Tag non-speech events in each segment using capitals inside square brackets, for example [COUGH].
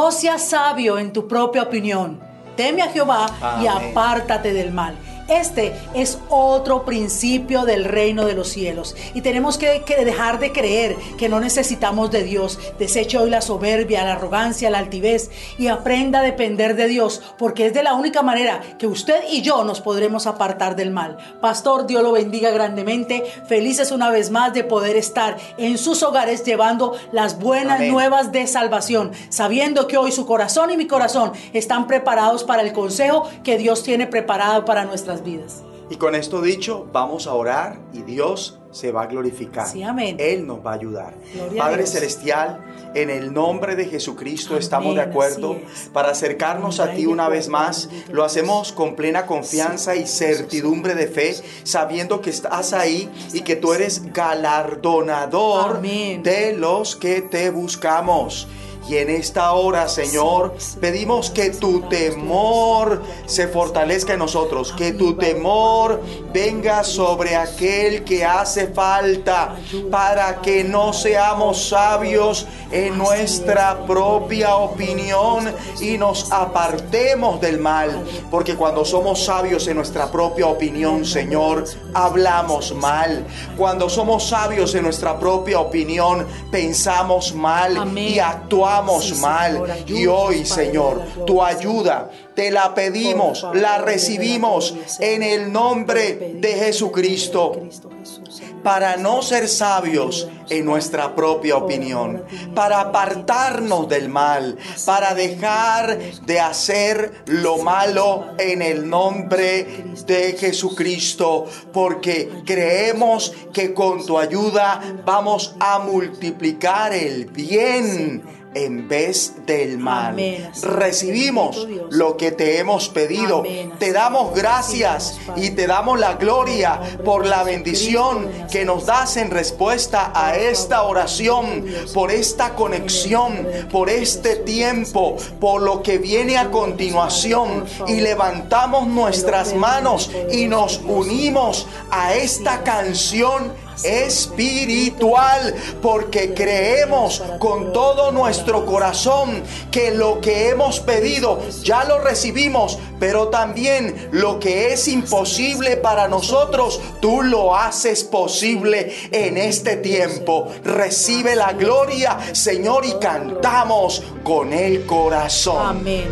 No seas sabio en tu propia opinión. Teme a Jehová y apártate del mal. Este es otro principio del reino de los cielos. Y tenemos que, que dejar de creer que no necesitamos de Dios. Deseche hoy la soberbia, la arrogancia, la altivez y aprenda a depender de Dios, porque es de la única manera que usted y yo nos podremos apartar del mal. Pastor, Dios lo bendiga grandemente. Felices una vez más de poder estar en sus hogares llevando las buenas Amén. nuevas de salvación, sabiendo que hoy su corazón y mi corazón están preparados para el consejo que Dios tiene preparado para nuestras vidas. Y con esto dicho, vamos a orar y Dios se va a glorificar. Sí, amén. Él nos va a ayudar. Gloria Padre. Celestial, en el nombre de Jesucristo Amén, estamos de acuerdo es. para acercarnos a ti una vez más. Lo hacemos con plena confianza y certidumbre de fe, sabiendo que estás ahí y que tú eres galardonador de los que te buscamos. Y en esta hora, Señor, pedimos que tu temor se fortalezca en nosotros, que tu temor venga sobre aquel que hace falta para que no seamos sabios en nuestra propia opinión y nos apartemos del mal. Porque cuando somos sabios en nuestra propia opinión, Señor, hablamos mal. Cuando somos sabios en nuestra propia opinión, pensamos mal Amén. y actuamos Sí, mal. Señor, y hoy, Señor, tu ayuda te la pedimos, favor, la recibimos gloria, en el nombre de Jesucristo Cristo Jesús, Señor. para no ser sabios en nuestra propia opinión, para apartarnos del mal, para dejar de hacer lo malo en el nombre de Jesucristo, porque creemos que con tu ayuda vamos a multiplicar el bien en vez del mal. Amén. Recibimos Dios. lo que te hemos pedido. Amén. Te damos gracias y te damos la gloria por la bendición que nos das en respuesta a esta oración, por esta conexión, por este tiempo, por lo que viene a continuación. Y levantamos nuestras manos y nos unimos a esta canción espiritual porque creemos con todo nuestro corazón que lo que hemos pedido ya lo recibimos, pero también lo que es imposible para nosotros, tú lo haces posible en este tiempo. Recibe la gloria, Señor, y cantamos con el corazón. Amén.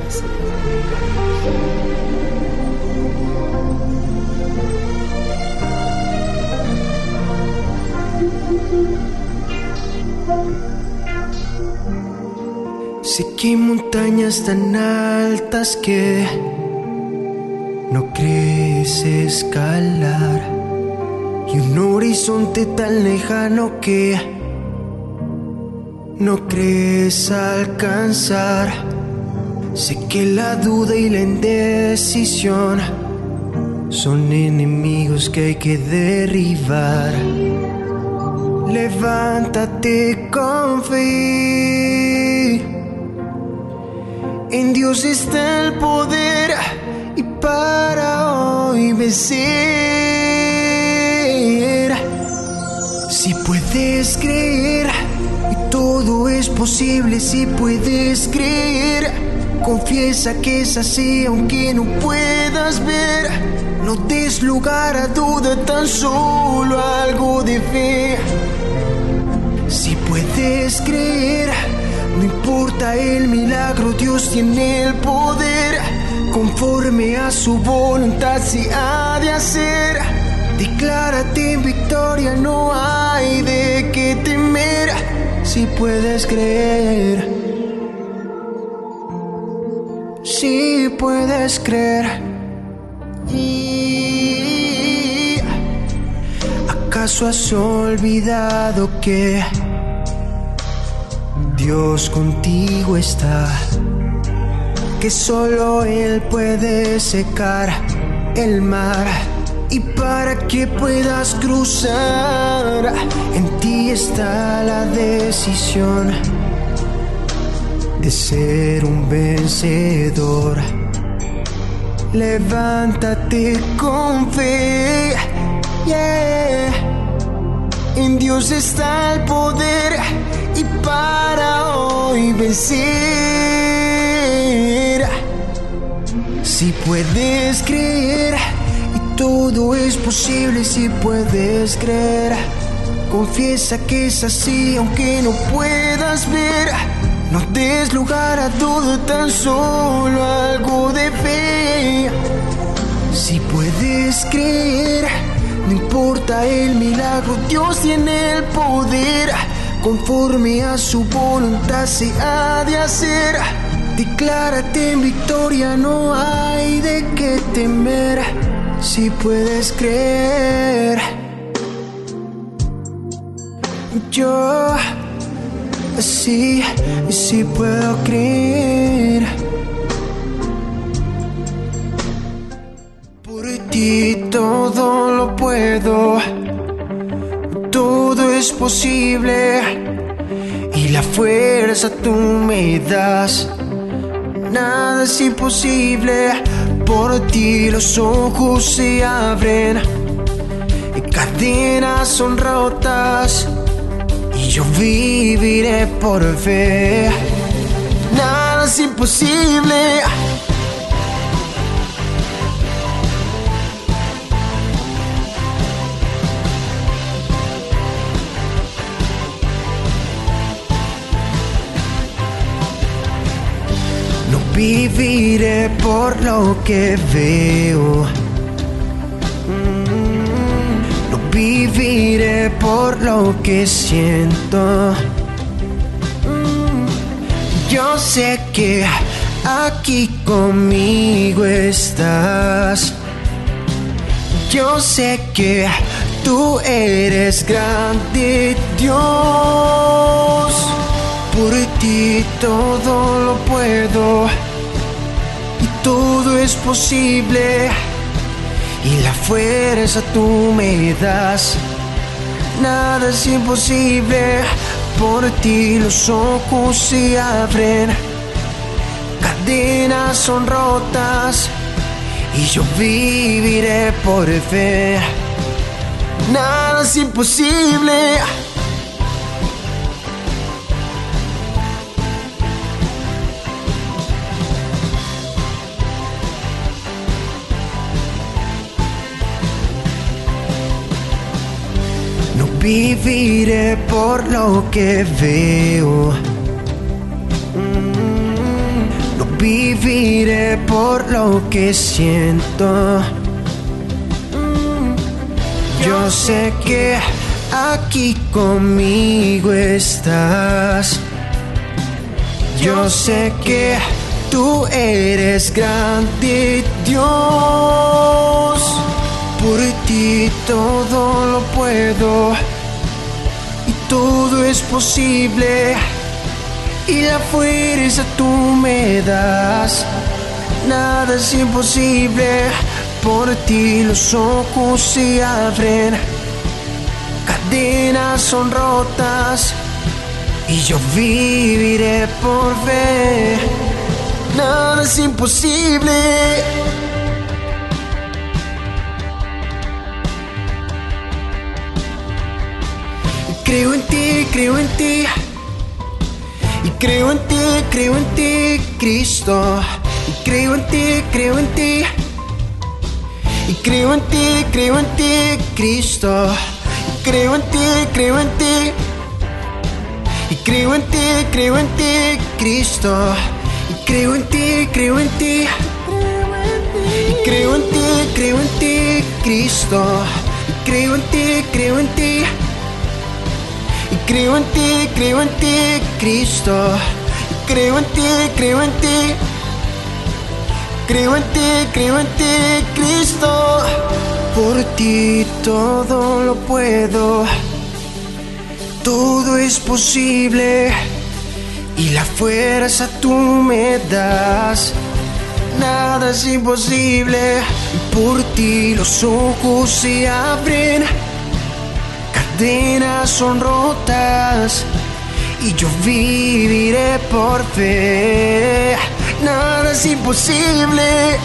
Sé que hay montañas tan altas que no crees escalar y un horizonte tan lejano que no crees alcanzar. Sé que la duda y la indecisión son enemigos que hay que derribar. Levántate con fe. En Dios está el poder y para hoy vencer. Si puedes creer, y todo es posible si puedes creer. Confiesa que es así aunque no puedas ver. No des lugar a duda, tan solo algo de fe. Si puedes creer, no importa el milagro, Dios tiene el poder. Conforme a su voluntad se ha de hacer. Declárate en victoria, no hay de qué temer. Si puedes creer, si puedes creer. Y ¿Acaso has olvidado que Dios contigo está? Que solo Él puede secar el mar. Y para que puedas cruzar, en ti está la decisión de ser un vencedor. Levántate con fe. Yeah. En Dios está el poder y para hoy vencer. Si puedes creer, y todo es posible si puedes creer. Confiesa que es así aunque no puedas ver. No des lugar a todo, tan solo algo de fe. Si puedes creer, no importa el milagro, Dios tiene el poder. Conforme a su voluntad se ha de hacer. Declárate en victoria, no hay de qué temer. Si puedes creer, yo sí, sí puedo creer. Por ti todo lo puedo, todo es posible y la fuerza tú me das. Nada es imposible, por ti los ojos se abren, cadenas son rotas y yo viviré por fe. Nada es imposible. No viviré por lo que veo. Viviré por lo que siento. Mm, Yo sé que aquí conmigo estás. Yo sé que tú eres grande, Dios. Por ti todo lo puedo y todo es posible. Y la fuerza tú me das. Nada es imposible. Por ti los ojos se abren. Cadenas son rotas. Y yo viviré por fe. Nada es imposible. Viviré por lo que veo. Mm, No viviré por lo que siento. Mm, Yo sé que aquí conmigo estás. Yo sé que tú eres grande, Dios. Por ti todo lo puedo todo es posible. Y la fuerza tú me das. Nada es imposible. Por ti los ojos se abren. Cadenas son rotas. Y yo viviré por ver. Nada es imposible. Creo en ti, creo en ti. Y creo en ti, creo en ti, Cristo. Y creo en ti, creo en ti. Y creo en ti, creo en ti, Cristo. Y creo en ti, creo en ti. Y creo en ti, creo en ti, Cristo. Y creo en ti, creo en ti. Y creo en ti, creo en ti, Cristo. Y creo en ti, creo en ti. Creo en ti, creo en ti, Cristo. Creo en ti, creo en ti. Creo en ti, creo en ti, Cristo. Por ti todo lo puedo. Todo es posible. Y la fuerza tú me das. Nada es imposible. Por ti los ojos se abren cadenas son rotas y yo viviré por fe. Nada es imposible.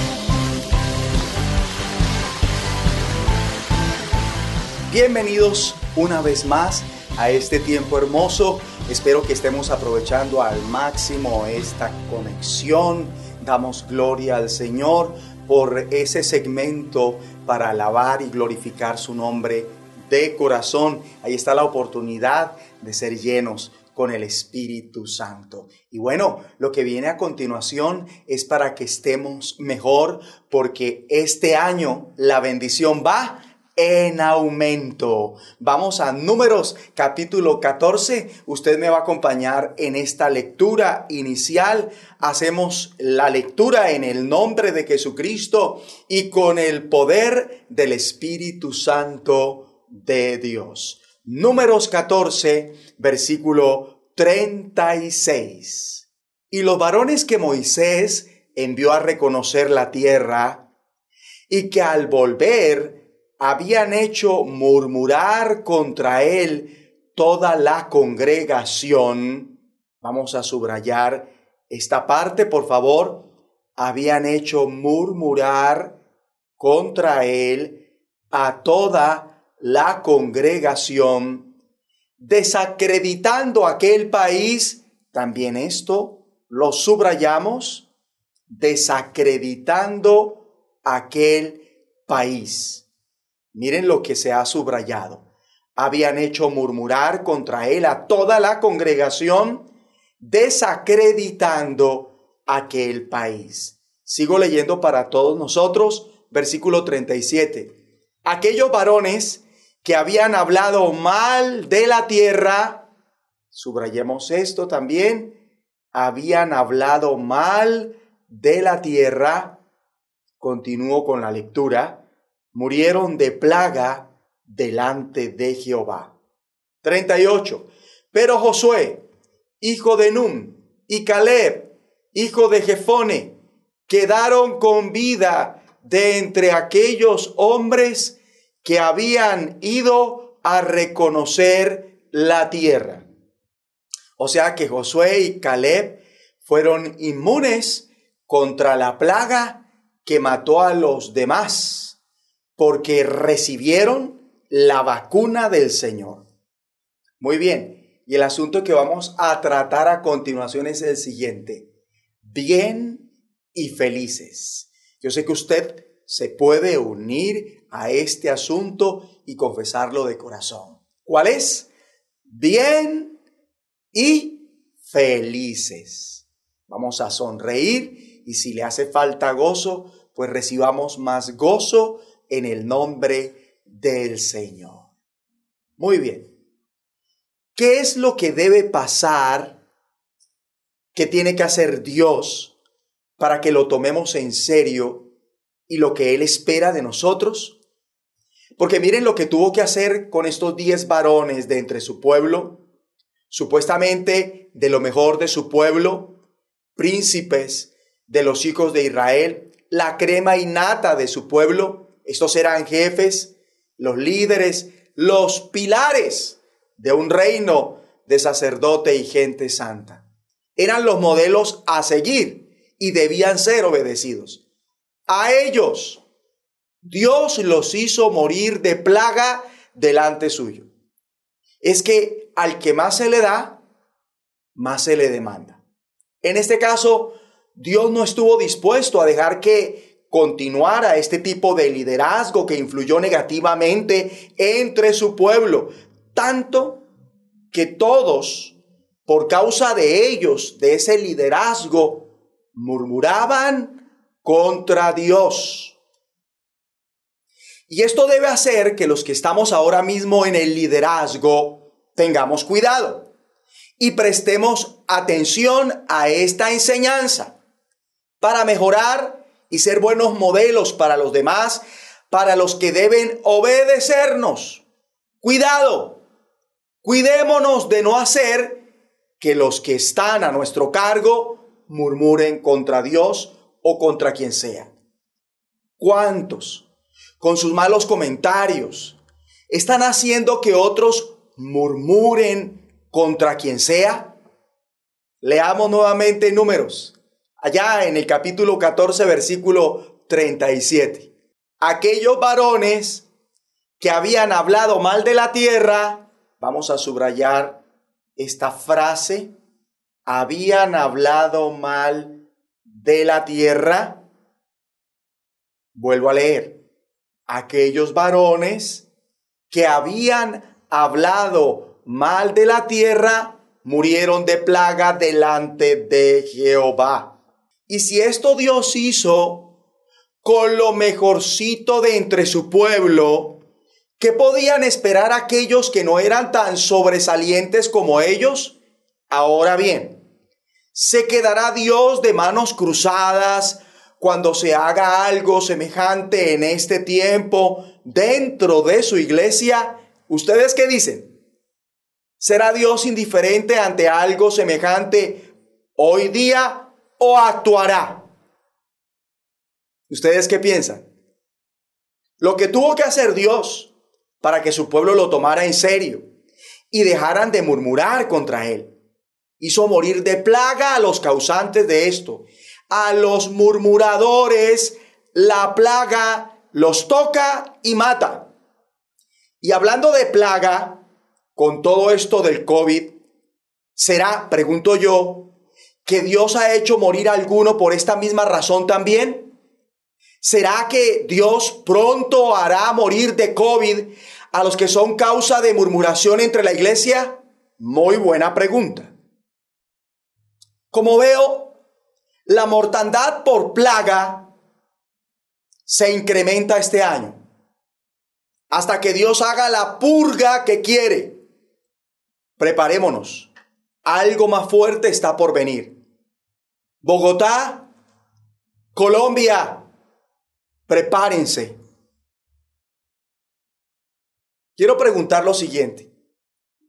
Bienvenidos una vez más a este tiempo hermoso. Espero que estemos aprovechando al máximo esta conexión Damos gloria al Señor por ese segmento para alabar y glorificar su nombre de corazón. Ahí está la oportunidad de ser llenos con el Espíritu Santo. Y bueno, lo que viene a continuación es para que estemos mejor porque este año la bendición va en aumento. Vamos a números capítulo 14. Usted me va a acompañar en esta lectura inicial. Hacemos la lectura en el nombre de Jesucristo y con el poder del Espíritu Santo de Dios. Números 14, versículo 36. Y los varones que Moisés envió a reconocer la tierra y que al volver habían hecho murmurar contra él toda la congregación. Vamos a subrayar esta parte, por favor. Habían hecho murmurar contra él a toda la congregación, desacreditando aquel país. También esto lo subrayamos, desacreditando aquel país. Miren lo que se ha subrayado. Habían hecho murmurar contra él a toda la congregación, desacreditando aquel país. Sigo leyendo para todos nosotros, versículo 37. Aquellos varones que habían hablado mal de la tierra, subrayemos esto también, habían hablado mal de la tierra, continúo con la lectura, murieron de plaga delante de Jehová. 38. Pero Josué, hijo de Nun, y Caleb, hijo de Jefone, quedaron con vida de entre aquellos hombres que habían ido a reconocer la tierra. O sea que Josué y Caleb fueron inmunes contra la plaga que mató a los demás porque recibieron la vacuna del Señor. Muy bien, y el asunto que vamos a tratar a continuación es el siguiente. Bien y felices. Yo sé que usted se puede unir a este asunto y confesarlo de corazón. ¿Cuál es? Bien y felices. Vamos a sonreír y si le hace falta gozo, pues recibamos más gozo en el nombre del Señor. Muy bien. ¿Qué es lo que debe pasar? ¿Qué tiene que hacer Dios para que lo tomemos en serio y lo que Él espera de nosotros? Porque miren lo que tuvo que hacer con estos diez varones de entre su pueblo, supuestamente de lo mejor de su pueblo, príncipes de los hijos de Israel, la crema innata de su pueblo, estos eran jefes, los líderes, los pilares de un reino de sacerdote y gente santa. Eran los modelos a seguir y debían ser obedecidos. A ellos Dios los hizo morir de plaga delante suyo. Es que al que más se le da, más se le demanda. En este caso, Dios no estuvo dispuesto a dejar que continuara este tipo de liderazgo que influyó negativamente entre su pueblo, tanto que todos, por causa de ellos, de ese liderazgo, murmuraban contra Dios. Y esto debe hacer que los que estamos ahora mismo en el liderazgo tengamos cuidado y prestemos atención a esta enseñanza para mejorar y ser buenos modelos para los demás, para los que deben obedecernos. Cuidado, cuidémonos de no hacer que los que están a nuestro cargo murmuren contra Dios o contra quien sea. ¿Cuántos, con sus malos comentarios, están haciendo que otros murmuren contra quien sea? Leamos nuevamente números allá en el capítulo 14, versículo 37. Aquellos varones que habían hablado mal de la tierra, vamos a subrayar esta frase, habían hablado mal de la tierra. Vuelvo a leer. Aquellos varones que habían hablado mal de la tierra murieron de plaga delante de Jehová. Y si esto Dios hizo con lo mejorcito de entre su pueblo, ¿qué podían esperar aquellos que no eran tan sobresalientes como ellos? Ahora bien, ¿se quedará Dios de manos cruzadas cuando se haga algo semejante en este tiempo dentro de su iglesia? ¿Ustedes qué dicen? ¿Será Dios indiferente ante algo semejante hoy día o actuará? ¿Ustedes qué piensan? Lo que tuvo que hacer Dios para que su pueblo lo tomara en serio y dejaran de murmurar contra él. Hizo morir de plaga a los causantes de esto. A los murmuradores la plaga los toca y mata. Y hablando de plaga, con todo esto del COVID, ¿será, pregunto yo, que Dios ha hecho morir a alguno por esta misma razón también? ¿Será que Dios pronto hará morir de COVID a los que son causa de murmuración entre la iglesia? Muy buena pregunta. Como veo, la mortandad por plaga se incrementa este año hasta que Dios haga la purga que quiere preparémonos. Algo más fuerte está por venir. Bogotá, Colombia, prepárense. Quiero preguntar lo siguiente.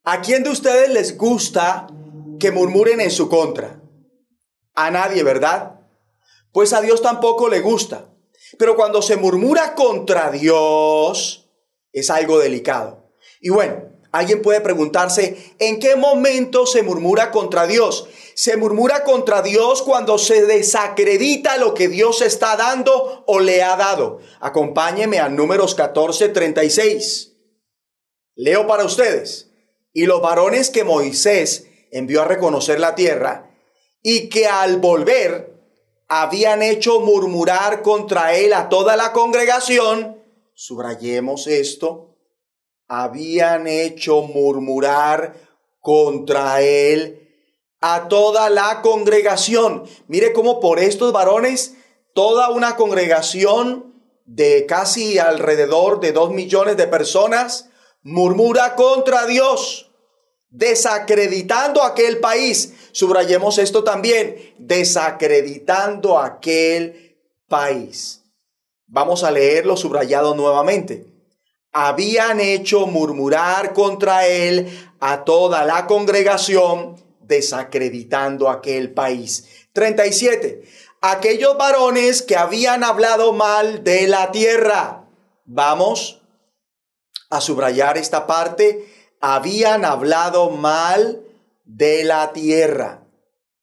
¿A quién de ustedes les gusta que murmuren en su contra? A nadie, ¿verdad? Pues a Dios tampoco le gusta. Pero cuando se murmura contra Dios, es algo delicado. Y bueno, Alguien puede preguntarse, ¿en qué momento se murmura contra Dios? Se murmura contra Dios cuando se desacredita lo que Dios está dando o le ha dado. Acompáñeme a números 14, 36. Leo para ustedes. Y los varones que Moisés envió a reconocer la tierra y que al volver habían hecho murmurar contra él a toda la congregación, subrayemos esto, habían hecho murmurar contra él a toda la congregación. Mire cómo por estos varones, toda una congregación de casi alrededor de dos millones de personas murmura contra Dios, desacreditando aquel país. Subrayemos esto también, desacreditando aquel país. Vamos a leerlo subrayado nuevamente habían hecho murmurar contra él a toda la congregación, desacreditando aquel país. 37. Aquellos varones que habían hablado mal de la tierra. Vamos a subrayar esta parte. Habían hablado mal de la tierra.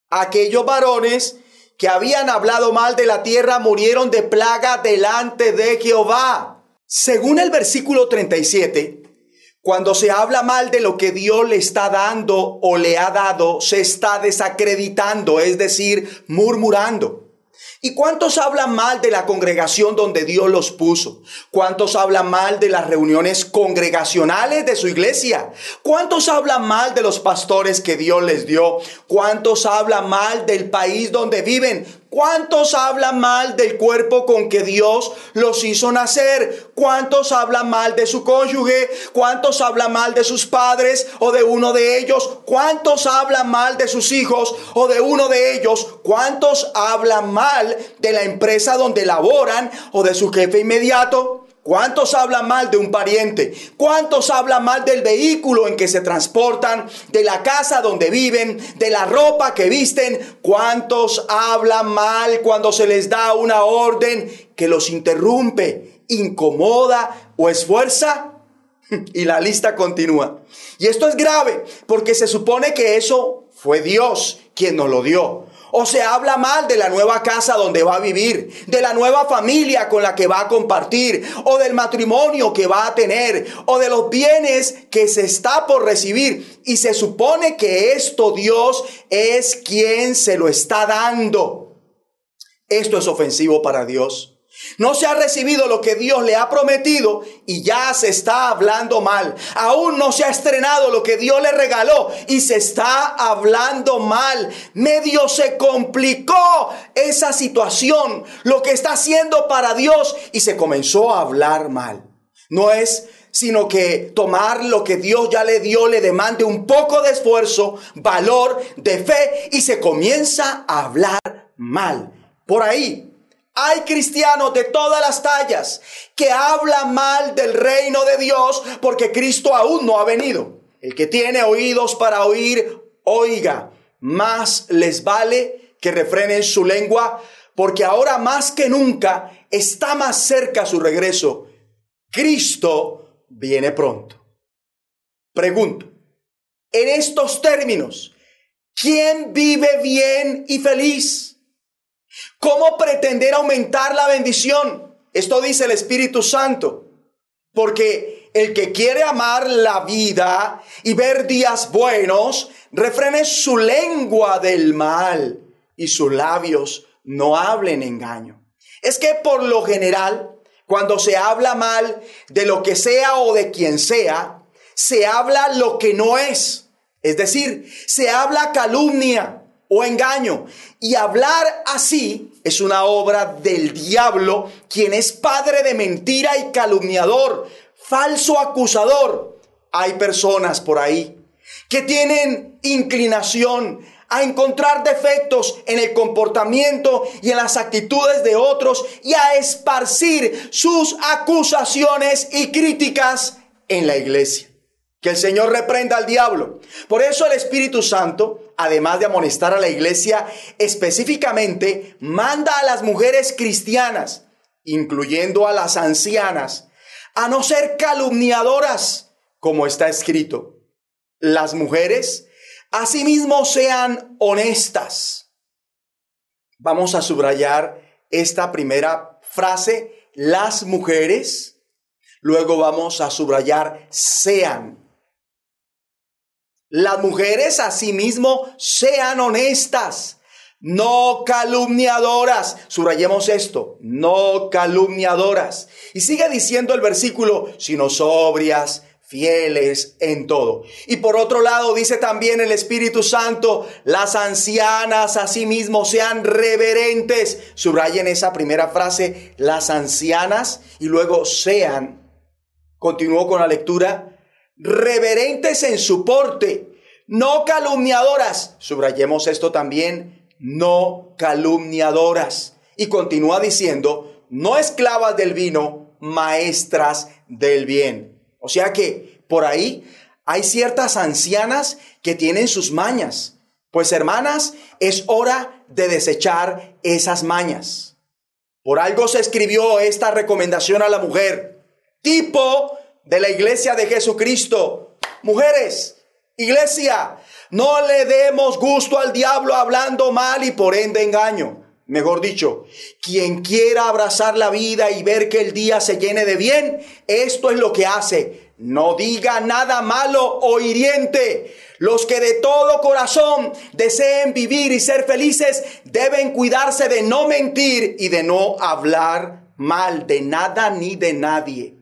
Aquellos varones que habían hablado mal de la tierra murieron de plaga delante de Jehová. Según el versículo 37, cuando se habla mal de lo que Dios le está dando o le ha dado, se está desacreditando, es decir, murmurando. ¿Y cuántos hablan mal de la congregación donde Dios los puso? ¿Cuántos hablan mal de las reuniones congregacionales de su iglesia? ¿Cuántos hablan mal de los pastores que Dios les dio? ¿Cuántos hablan mal del país donde viven? ¿Cuántos hablan mal del cuerpo con que Dios los hizo nacer? ¿Cuántos hablan mal de su cónyuge? ¿Cuántos hablan mal de sus padres o de uno de ellos? ¿Cuántos hablan mal de sus hijos o de uno de ellos? ¿Cuántos hablan mal de la empresa donde laboran o de su jefe inmediato? ¿Cuántos hablan mal de un pariente? ¿Cuántos hablan mal del vehículo en que se transportan? ¿De la casa donde viven? ¿De la ropa que visten? ¿Cuántos hablan mal cuando se les da una orden que los interrumpe, incomoda o esfuerza? [LAUGHS] Y la lista continúa. Y esto es grave porque se supone que eso fue Dios quien nos lo dio. O se habla mal de la nueva casa donde va a vivir, de la nueva familia con la que va a compartir, o del matrimonio que va a tener, o de los bienes que se está por recibir. Y se supone que esto Dios es quien se lo está dando. Esto es ofensivo para Dios. No se ha recibido lo que Dios le ha prometido y ya se está hablando mal. Aún no se ha estrenado lo que Dios le regaló y se está hablando mal. Medio se complicó esa situación, lo que está haciendo para Dios y se comenzó a hablar mal. No es sino que tomar lo que Dios ya le dio le demande un poco de esfuerzo, valor, de fe y se comienza a hablar mal. Por ahí hay cristianos de todas las tallas que hablan mal del reino de Dios porque Cristo aún no ha venido. El que tiene oídos para oír, oiga. Más les vale que refrenen su lengua porque ahora más que nunca está más cerca su regreso. Cristo viene pronto. Pregunto, en estos términos, ¿quién vive bien y feliz? ¿Cómo pretender aumentar la bendición? Esto dice el Espíritu Santo. Porque el que quiere amar la vida y ver días buenos, refrene su lengua del mal y sus labios no hablen engaño. Es que por lo general, cuando se habla mal de lo que sea o de quien sea, se habla lo que no es. Es decir, se habla calumnia, o engaño. Y hablar así es una obra del diablo, quien es padre de mentira y calumniador, falso acusador. Hay personas por ahí que tienen inclinación a encontrar defectos en el comportamiento y en las actitudes de otros y a esparcir sus acusaciones y críticas en la iglesia. Que el Señor reprenda al diablo. Por eso el Espíritu Santo, además de amonestar a la iglesia, específicamente manda a las mujeres cristianas, incluyendo a las ancianas, a no ser calumniadoras, como está escrito. Las mujeres, asimismo, sean honestas. Vamos a subrayar esta primera frase, las mujeres. Luego vamos a subrayar sean las mujeres asimismo sean honestas, no calumniadoras. Subrayemos esto, no calumniadoras. Y sigue diciendo el versículo, sino sobrias, fieles en todo. Y por otro lado dice también el Espíritu Santo, las ancianas asimismo sean reverentes. Subrayen esa primera frase, las ancianas, y luego sean. Continúo con la lectura reverentes en su porte, no calumniadoras. Subrayemos esto también, no calumniadoras. Y continúa diciendo, no esclavas del vino, maestras del bien. O sea que por ahí hay ciertas ancianas que tienen sus mañas. Pues hermanas, es hora de desechar esas mañas. Por algo se escribió esta recomendación a la mujer. Tipo de la iglesia de Jesucristo. Mujeres, iglesia, no le demos gusto al diablo hablando mal y por ende engaño. Mejor dicho, quien quiera abrazar la vida y ver que el día se llene de bien, esto es lo que hace. No diga nada malo o hiriente. Los que de todo corazón deseen vivir y ser felices deben cuidarse de no mentir y de no hablar mal de nada ni de nadie.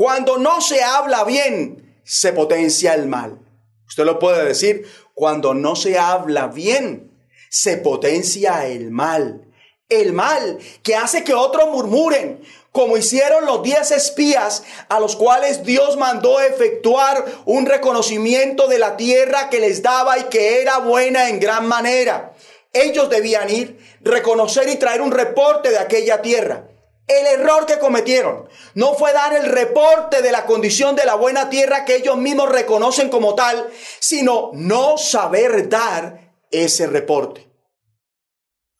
Cuando no se habla bien, se potencia el mal. Usted lo puede decir, cuando no se habla bien, se potencia el mal. El mal que hace que otros murmuren, como hicieron los diez espías a los cuales Dios mandó efectuar un reconocimiento de la tierra que les daba y que era buena en gran manera. Ellos debían ir, reconocer y traer un reporte de aquella tierra. El error que cometieron no fue dar el reporte de la condición de la buena tierra que ellos mismos reconocen como tal, sino no saber dar ese reporte.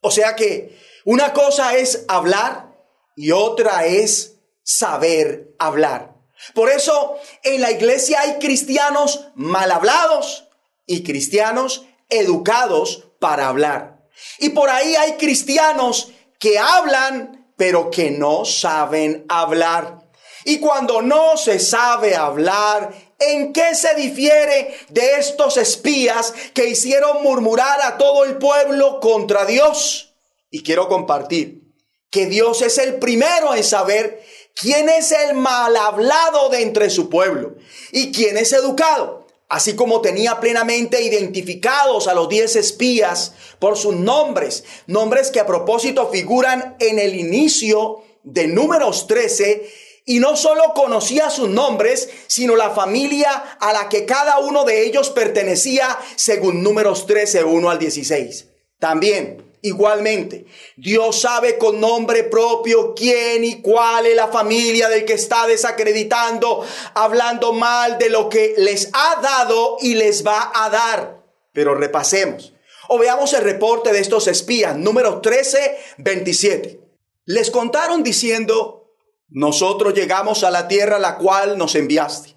O sea que una cosa es hablar y otra es saber hablar. Por eso en la iglesia hay cristianos mal hablados y cristianos educados para hablar. Y por ahí hay cristianos que hablan pero que no saben hablar. Y cuando no se sabe hablar, ¿en qué se difiere de estos espías que hicieron murmurar a todo el pueblo contra Dios? Y quiero compartir que Dios es el primero en saber quién es el mal hablado de entre su pueblo y quién es educado. Así como tenía plenamente identificados a los diez espías por sus nombres, nombres que a propósito figuran en el inicio de números 13, y no solo conocía sus nombres, sino la familia a la que cada uno de ellos pertenecía, según números 13, 1 al 16. También Igualmente, Dios sabe con nombre propio quién y cuál es la familia del que está desacreditando, hablando mal de lo que les ha dado y les va a dar. Pero repasemos o veamos el reporte de estos espías, número 13, 27. Les contaron diciendo, nosotros llegamos a la tierra la cual nos enviaste,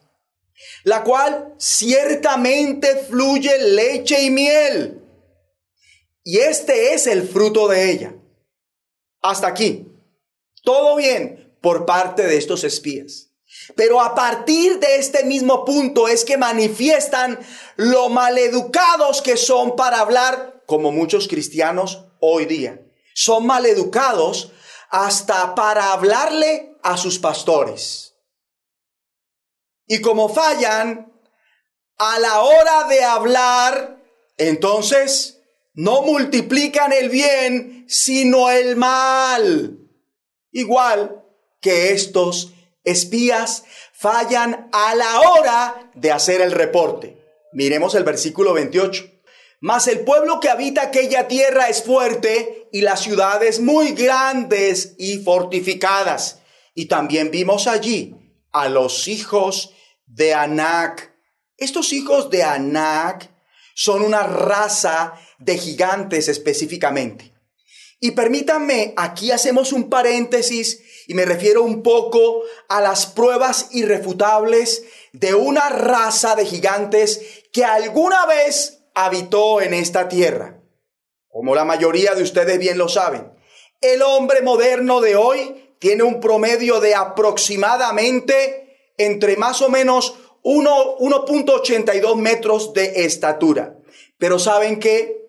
la cual ciertamente fluye leche y miel y este es el fruto de ella. Hasta aquí. Todo bien por parte de estos espías. Pero a partir de este mismo punto es que manifiestan lo maleducados que son para hablar, como muchos cristianos hoy día. Son maleducados hasta para hablarle a sus pastores. Y como fallan a la hora de hablar, entonces no multiplican el bien, sino el mal. Igual que estos espías fallan a la hora de hacer el reporte. Miremos el versículo 28. Mas el pueblo que habita aquella tierra es fuerte y las ciudades muy grandes y fortificadas. Y también vimos allí a los hijos de Anac. Estos hijos de Anac son una raza de gigantes específicamente. Y permítanme, aquí hacemos un paréntesis y me refiero un poco a las pruebas irrefutables de una raza de gigantes que alguna vez habitó en esta tierra. Como la mayoría de ustedes bien lo saben, el hombre moderno de hoy tiene un promedio de aproximadamente entre más o menos 1.82 metros de estatura. Pero saben que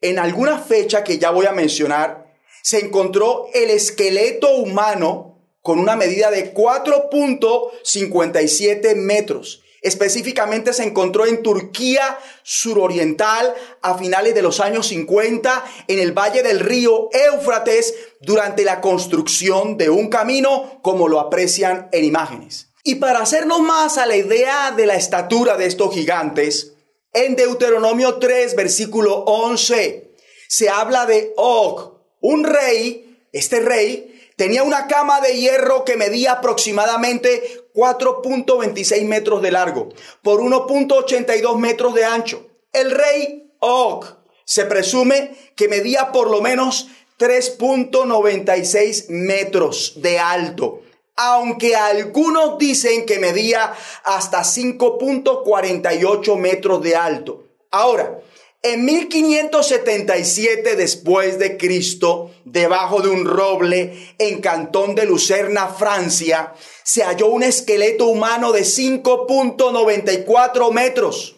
en alguna fecha que ya voy a mencionar, se encontró el esqueleto humano con una medida de 4.57 metros. Específicamente se encontró en Turquía suroriental a finales de los años 50 en el valle del río Éufrates durante la construcción de un camino como lo aprecian en imágenes. Y para hacernos más a la idea de la estatura de estos gigantes, en Deuteronomio 3, versículo 11, se habla de Og, un rey, este rey tenía una cama de hierro que medía aproximadamente 4.26 metros de largo por 1.82 metros de ancho. El rey Og se presume que medía por lo menos 3.96 metros de alto aunque algunos dicen que medía hasta 5.48 metros de alto. Ahora, en 1577 después de Cristo, debajo de un roble en Cantón de Lucerna, Francia, se halló un esqueleto humano de 5.94 metros.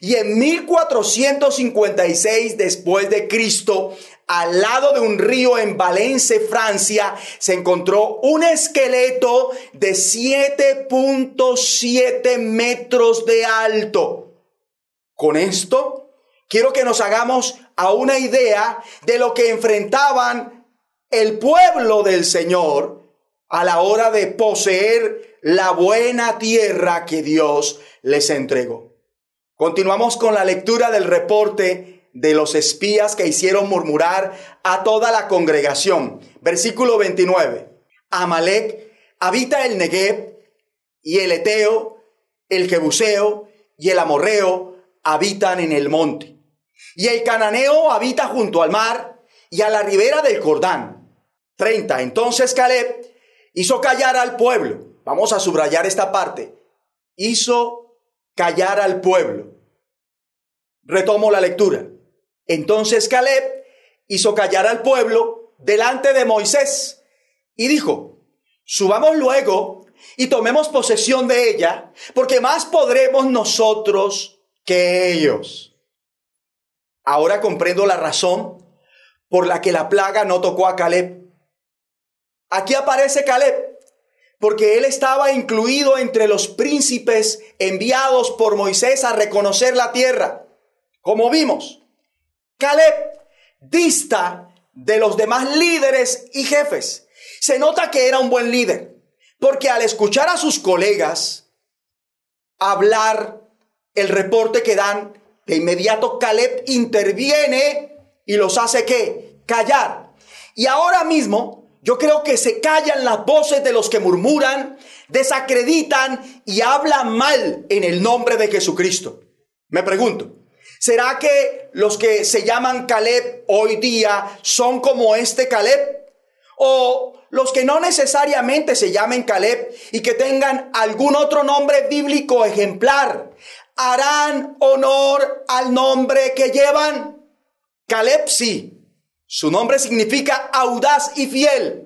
Y en 1456 después de Cristo, al lado de un río en Valencia, Francia, se encontró un esqueleto de 7.7 metros de alto. Con esto, quiero que nos hagamos a una idea de lo que enfrentaban el pueblo del Señor a la hora de poseer la buena tierra que Dios les entregó. Continuamos con la lectura del reporte de los espías que hicieron murmurar a toda la congregación. Versículo 29. Amalek habita el Negev y el Eteo, el Jebuseo y el Amorreo habitan en el monte. Y el Cananeo habita junto al mar y a la ribera del Jordán. 30. Entonces Caleb hizo callar al pueblo. Vamos a subrayar esta parte. Hizo callar al pueblo. Retomo la lectura. Entonces Caleb hizo callar al pueblo delante de Moisés y dijo, subamos luego y tomemos posesión de ella, porque más podremos nosotros que ellos. Ahora comprendo la razón por la que la plaga no tocó a Caleb. Aquí aparece Caleb, porque él estaba incluido entre los príncipes enviados por Moisés a reconocer la tierra. Como vimos, Caleb dista de los demás líderes y jefes. Se nota que era un buen líder, porque al escuchar a sus colegas hablar el reporte que dan, de inmediato Caleb interviene y los hace que callar. Y ahora mismo yo creo que se callan las voces de los que murmuran, desacreditan y hablan mal en el nombre de Jesucristo. Me pregunto, ¿será que los que se llaman Caleb hoy día son como este Caleb? ¿O los que no necesariamente se llamen Caleb y que tengan algún otro nombre bíblico ejemplar, harán honor al nombre que llevan. Caleb sí. Su nombre significa audaz y fiel.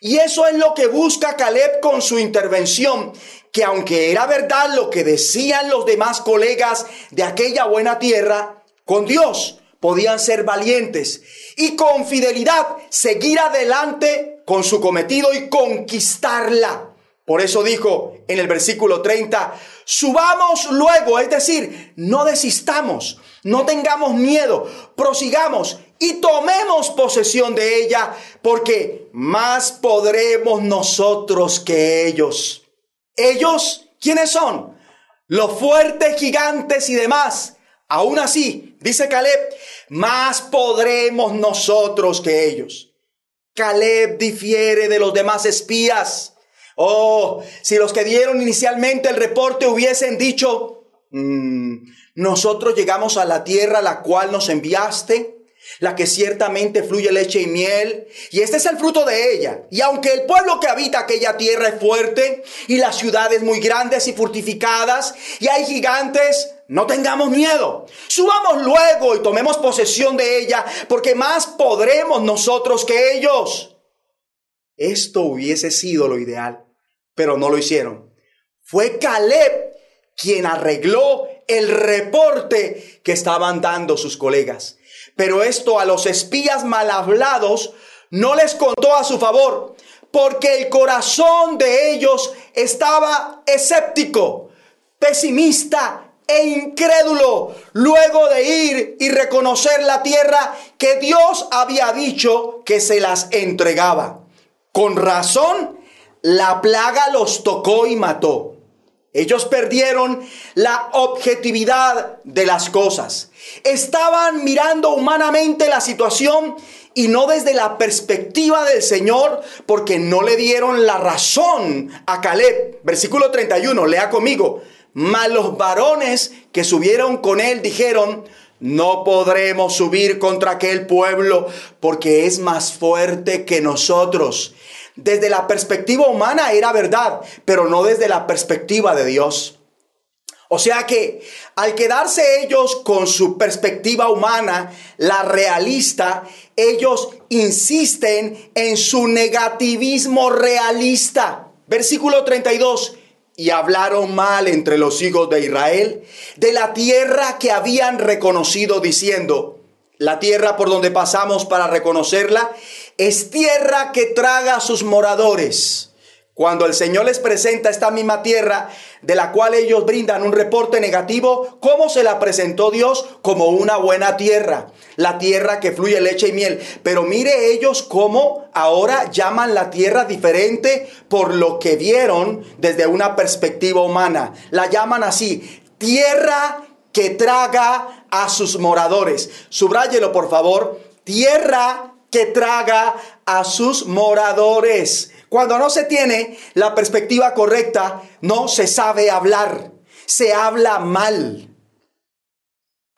Y eso es lo que busca Caleb con su intervención, que aunque era verdad lo que decían los demás colegas de aquella buena tierra, con Dios podían ser valientes y con fidelidad seguir adelante con su cometido y conquistarla. Por eso dijo en el versículo 30, subamos luego, es decir, no desistamos, no tengamos miedo, prosigamos y tomemos posesión de ella, porque más podremos nosotros que ellos. ¿Ellos quiénes son? Los fuertes gigantes y demás. Aún así, dice Caleb, más podremos nosotros que ellos. Caleb difiere de los demás espías. Oh, si los que dieron inicialmente el reporte hubiesen dicho, mm, nosotros llegamos a la tierra a la cual nos enviaste, la que ciertamente fluye leche y miel, y este es el fruto de ella. Y aunque el pueblo que habita aquella tierra es fuerte, y las ciudades muy grandes y fortificadas, y hay gigantes, no tengamos miedo. Subamos luego y tomemos posesión de ella, porque más podremos nosotros que ellos. Esto hubiese sido lo ideal pero no lo hicieron. Fue Caleb quien arregló el reporte que estaban dando sus colegas. Pero esto a los espías mal hablados no les contó a su favor, porque el corazón de ellos estaba escéptico, pesimista e incrédulo, luego de ir y reconocer la tierra que Dios había dicho que se las entregaba. Con razón la plaga los tocó y mató. Ellos perdieron la objetividad de las cosas. Estaban mirando humanamente la situación y no desde la perspectiva del Señor, porque no le dieron la razón a Caleb. Versículo 31, lea conmigo. Mas los varones que subieron con él dijeron, no podremos subir contra aquel pueblo porque es más fuerte que nosotros. Desde la perspectiva humana era verdad, pero no desde la perspectiva de Dios. O sea que al quedarse ellos con su perspectiva humana, la realista, ellos insisten en su negativismo realista. Versículo 32. Y hablaron mal entre los hijos de Israel de la tierra que habían reconocido diciendo, la tierra por donde pasamos para reconocerla es tierra que traga a sus moradores. Cuando el Señor les presenta esta misma tierra de la cual ellos brindan un reporte negativo, ¿cómo se la presentó Dios? Como una buena tierra, la tierra que fluye leche y miel. Pero mire ellos cómo ahora llaman la tierra diferente por lo que vieron desde una perspectiva humana. La llaman así, tierra que traga a sus moradores. Subráyelo por favor, tierra que traga a sus moradores. Cuando no se tiene la perspectiva correcta, no se sabe hablar, se habla mal.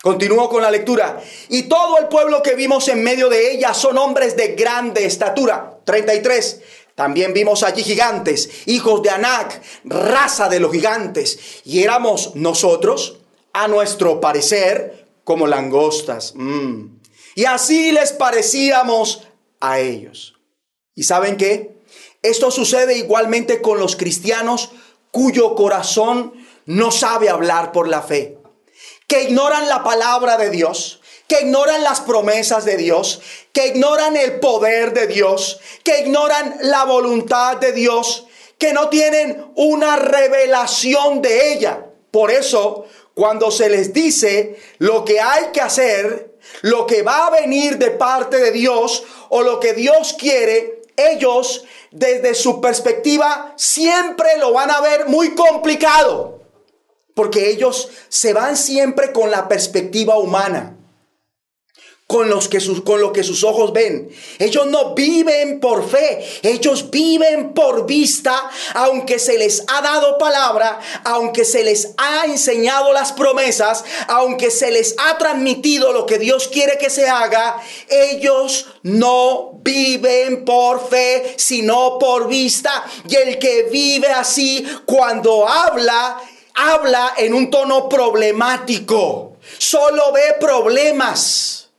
Continúo con la lectura. Y todo el pueblo que vimos en medio de ella son hombres de grande estatura. 33. También vimos allí gigantes, hijos de Anac, raza de los gigantes. Y éramos nosotros, a nuestro parecer, como langostas. Mm. Y así les parecíamos a ellos. ¿Y saben qué? Esto sucede igualmente con los cristianos cuyo corazón no sabe hablar por la fe, que ignoran la palabra de Dios, que ignoran las promesas de Dios, que ignoran el poder de Dios, que ignoran la voluntad de Dios, que no tienen una revelación de ella. Por eso, cuando se les dice lo que hay que hacer, lo que va a venir de parte de Dios o lo que Dios quiere, ellos desde su perspectiva siempre lo van a ver muy complicado, porque ellos se van siempre con la perspectiva humana con, los que sus, con lo que sus ojos ven. Ellos no viven por fe, ellos viven por vista, aunque se les ha dado palabra, aunque se les ha enseñado las promesas, aunque se les ha transmitido lo que Dios quiere que se haga, ellos no viven por fe, sino por vista. Y el que vive así, cuando habla, habla en un tono problemático. Solo ve problemas.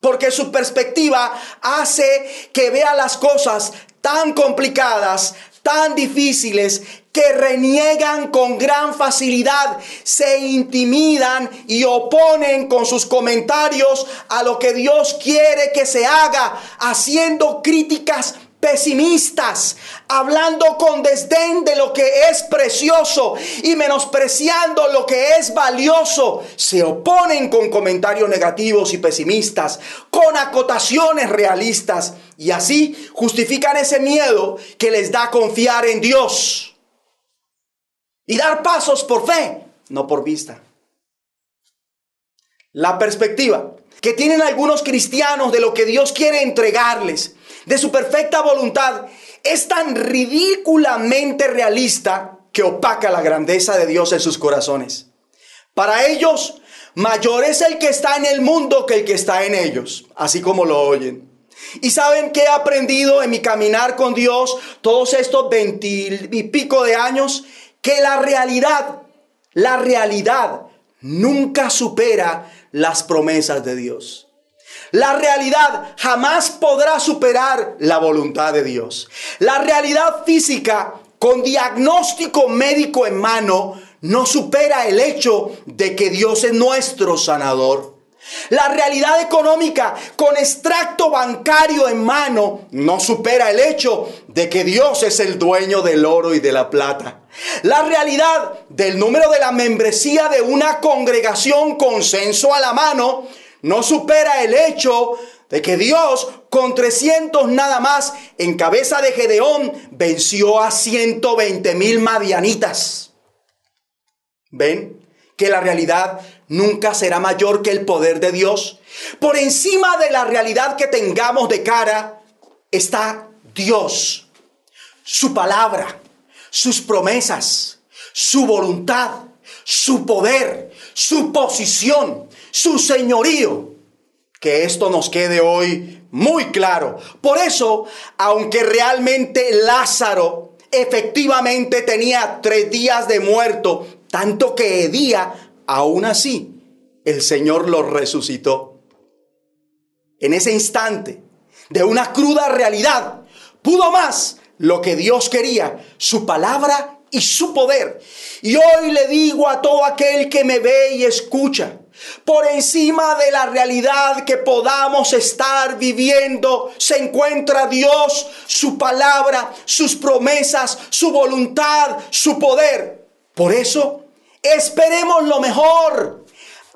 Porque su perspectiva hace que vea las cosas tan complicadas, tan difíciles, que reniegan con gran facilidad, se intimidan y oponen con sus comentarios a lo que Dios quiere que se haga, haciendo críticas pesimistas, hablando con desdén de lo que es precioso y menospreciando lo que es valioso, se oponen con comentarios negativos y pesimistas, con acotaciones realistas y así justifican ese miedo que les da confiar en Dios y dar pasos por fe, no por vista. La perspectiva que tienen algunos cristianos de lo que Dios quiere entregarles de su perfecta voluntad es tan ridículamente realista que opaca la grandeza de Dios en sus corazones. Para ellos, mayor es el que está en el mundo que el que está en ellos, así como lo oyen. Y saben que he aprendido en mi caminar con Dios todos estos pico de años, que la realidad, la realidad nunca supera las promesas de Dios. La realidad jamás podrá superar la voluntad de Dios. La realidad física con diagnóstico médico en mano no supera el hecho de que Dios es nuestro sanador. La realidad económica con extracto bancario en mano no supera el hecho de que Dios es el dueño del oro y de la plata. La realidad del número de la membresía de una congregación con censo a la mano no supera el hecho de que Dios con 300 nada más en cabeza de Gedeón venció a 120 mil madianitas. ¿Ven? Que la realidad nunca será mayor que el poder de Dios. Por encima de la realidad que tengamos de cara está Dios, su palabra, sus promesas, su voluntad, su poder, su posición su señorío. Que esto nos quede hoy muy claro. Por eso, aunque realmente Lázaro efectivamente tenía tres días de muerto, tanto que día, aún así, el Señor lo resucitó. En ese instante de una cruda realidad, pudo más lo que Dios quería, su palabra y su poder. Y hoy le digo a todo aquel que me ve y escucha, por encima de la realidad que podamos estar viviendo se encuentra Dios, su palabra, sus promesas, su voluntad, su poder. Por eso, esperemos lo mejor.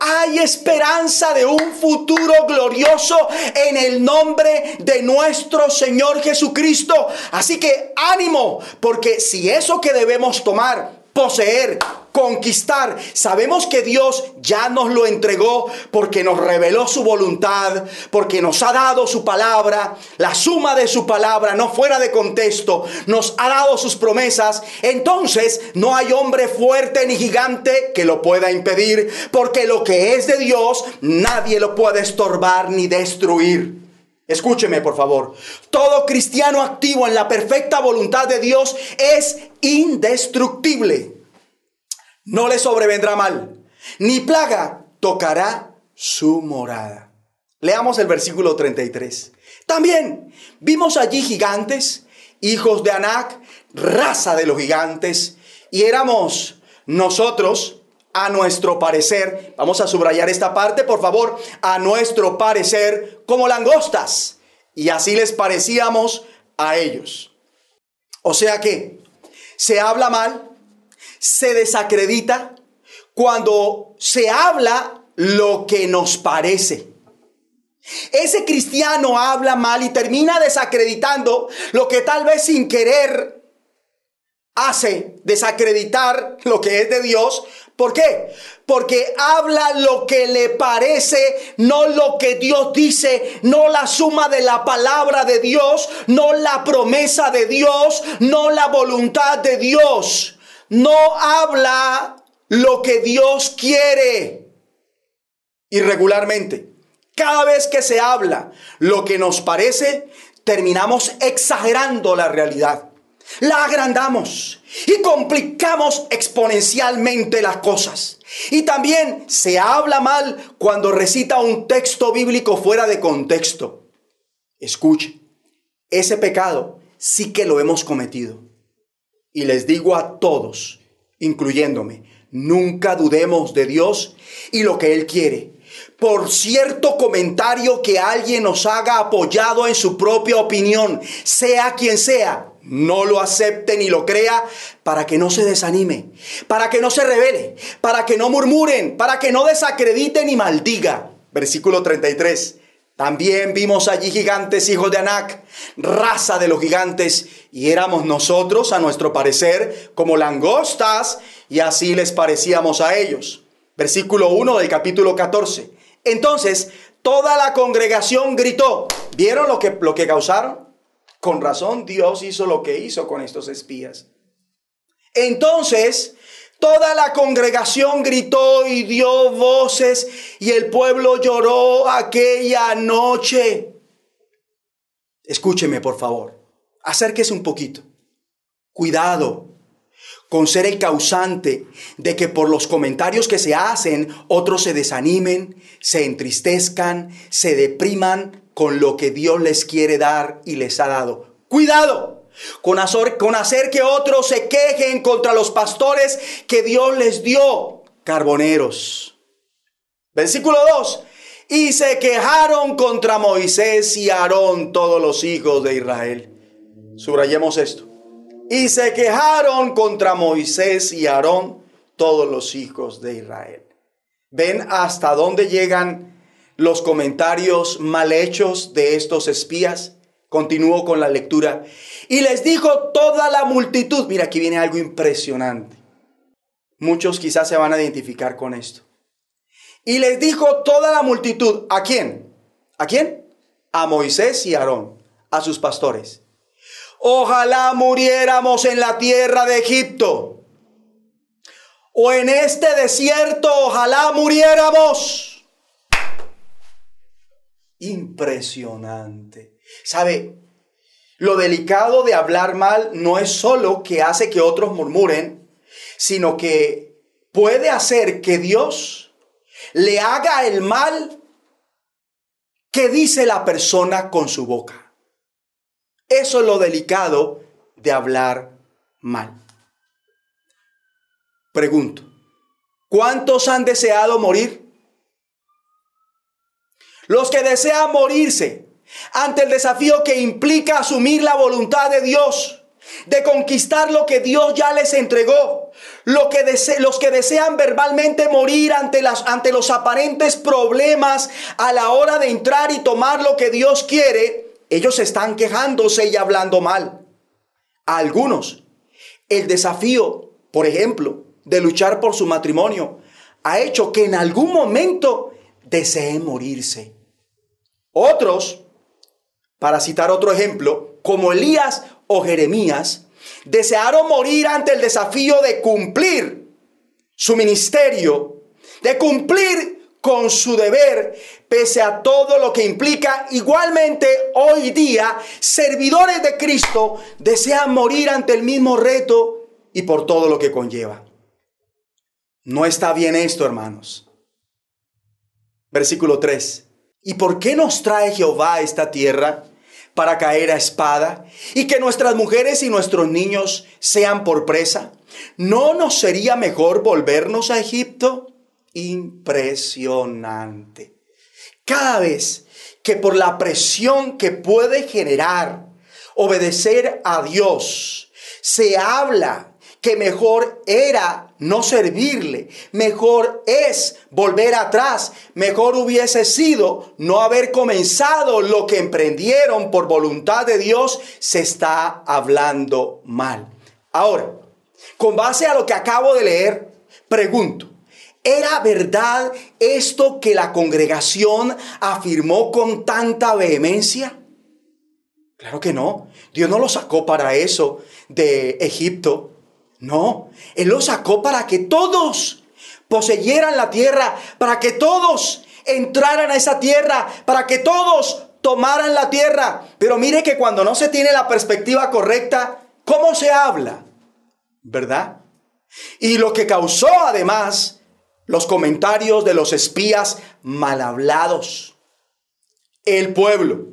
Hay esperanza de un futuro glorioso en el nombre de nuestro Señor Jesucristo. Así que ánimo, porque si eso que debemos tomar poseer, conquistar. Sabemos que Dios ya nos lo entregó porque nos reveló su voluntad, porque nos ha dado su palabra, la suma de su palabra, no fuera de contexto, nos ha dado sus promesas. Entonces no hay hombre fuerte ni gigante que lo pueda impedir, porque lo que es de Dios nadie lo puede estorbar ni destruir. Escúcheme, por favor. Todo cristiano activo en la perfecta voluntad de Dios es indestructible. No le sobrevendrá mal, ni plaga tocará su morada. Leamos el versículo 33. También vimos allí gigantes, hijos de Anac, raza de los gigantes, y éramos nosotros a nuestro parecer, vamos a subrayar esta parte, por favor, a nuestro parecer como langostas. Y así les parecíamos a ellos. O sea que se habla mal, se desacredita cuando se habla lo que nos parece. Ese cristiano habla mal y termina desacreditando lo que tal vez sin querer hace desacreditar lo que es de Dios. ¿Por qué? Porque habla lo que le parece, no lo que Dios dice, no la suma de la palabra de Dios, no la promesa de Dios, no la voluntad de Dios. No habla lo que Dios quiere. Irregularmente. Cada vez que se habla lo que nos parece, terminamos exagerando la realidad. La agrandamos y complicamos exponencialmente las cosas. Y también se habla mal cuando recita un texto bíblico fuera de contexto. Escuche, ese pecado sí que lo hemos cometido. Y les digo a todos, incluyéndome, nunca dudemos de Dios y lo que Él quiere. Por cierto comentario que alguien nos haga apoyado en su propia opinión, sea quien sea, no lo acepte ni lo crea para que no se desanime, para que no se revele, para que no murmuren, para que no desacredite ni maldiga. Versículo 33. También vimos allí gigantes hijos de Anac, raza de los gigantes, y éramos nosotros, a nuestro parecer, como langostas, y así les parecíamos a ellos. Versículo 1 del capítulo 14. Entonces, toda la congregación gritó. ¿Vieron lo que, lo que causaron? Con razón Dios hizo lo que hizo con estos espías. Entonces, toda la congregación gritó y dio voces y el pueblo lloró aquella noche. Escúcheme, por favor. Acérquese un poquito. Cuidado con ser el causante de que por los comentarios que se hacen otros se desanimen, se entristezcan, se depriman con lo que Dios les quiere dar y les ha dado. Cuidado con hacer, que otros se quejen contra los pastores que Dios les dio, carboneros. Versículo 2. Y se quejaron contra Moisés y Aarón todos los hijos de Israel. Subrayemos esto. Y se quejaron contra Moisés y Aarón todos los hijos de Israel. ¿Ven hasta dónde llegan los comentarios mal hechos de estos espías. Continúo con la lectura. Y les dijo toda la multitud, mira, aquí viene algo impresionante. Muchos quizás se van a identificar con esto. Y les dijo toda la multitud, ¿a quién? ¿A quién? A Moisés y Aarón, a sus pastores. Ojalá muriéramos en la tierra de Egipto. O en este desierto, ojalá muriéramos impresionante. ¿Sabe? Lo delicado de hablar mal no es solo que hace que otros murmuren, sino que puede hacer que Dios le haga el mal que dice la persona con su boca. Eso es lo delicado de hablar mal. Pregunto, ¿cuántos han deseado morir? Los que desean morirse ante el desafío que implica asumir la voluntad de Dios, de conquistar lo que Dios ya les entregó. Que los que desean verbalmente morir ante, las, ante los aparentes problemas a la hora de entrar y tomar lo que Dios quiere, ellos están quejándose y hablando mal. A algunos, el desafío, por ejemplo, de luchar por su matrimonio, ha hecho que en algún momento deseen morirse. Otros, para citar otro ejemplo, como Elías o Jeremías, desearon morir ante el desafío de cumplir su ministerio, de cumplir con su deber, pese a todo lo que implica. Igualmente, hoy día, servidores de Cristo desean morir ante el mismo reto y por todo lo que conlleva. No está bien esto, hermanos. Versículo 3. ¿Y por qué nos trae Jehová a esta tierra? para caer a espada y que nuestras mujeres y nuestros niños sean por presa? ¿No nos sería mejor volvernos a Egipto? Impresionante. Cada vez que por la presión que puede generar obedecer a Dios, se habla que mejor era no servirle, mejor es volver atrás, mejor hubiese sido no haber comenzado lo que emprendieron por voluntad de Dios, se está hablando mal. Ahora, con base a lo que acabo de leer, pregunto, ¿era verdad esto que la congregación afirmó con tanta vehemencia? Claro que no. Dios no lo sacó para eso de Egipto. No, Él lo sacó para que todos poseyeran la tierra, para que todos entraran a esa tierra, para que todos tomaran la tierra. Pero mire que cuando no se tiene la perspectiva correcta, ¿cómo se habla? ¿Verdad? Y lo que causó además los comentarios de los espías mal hablados. El pueblo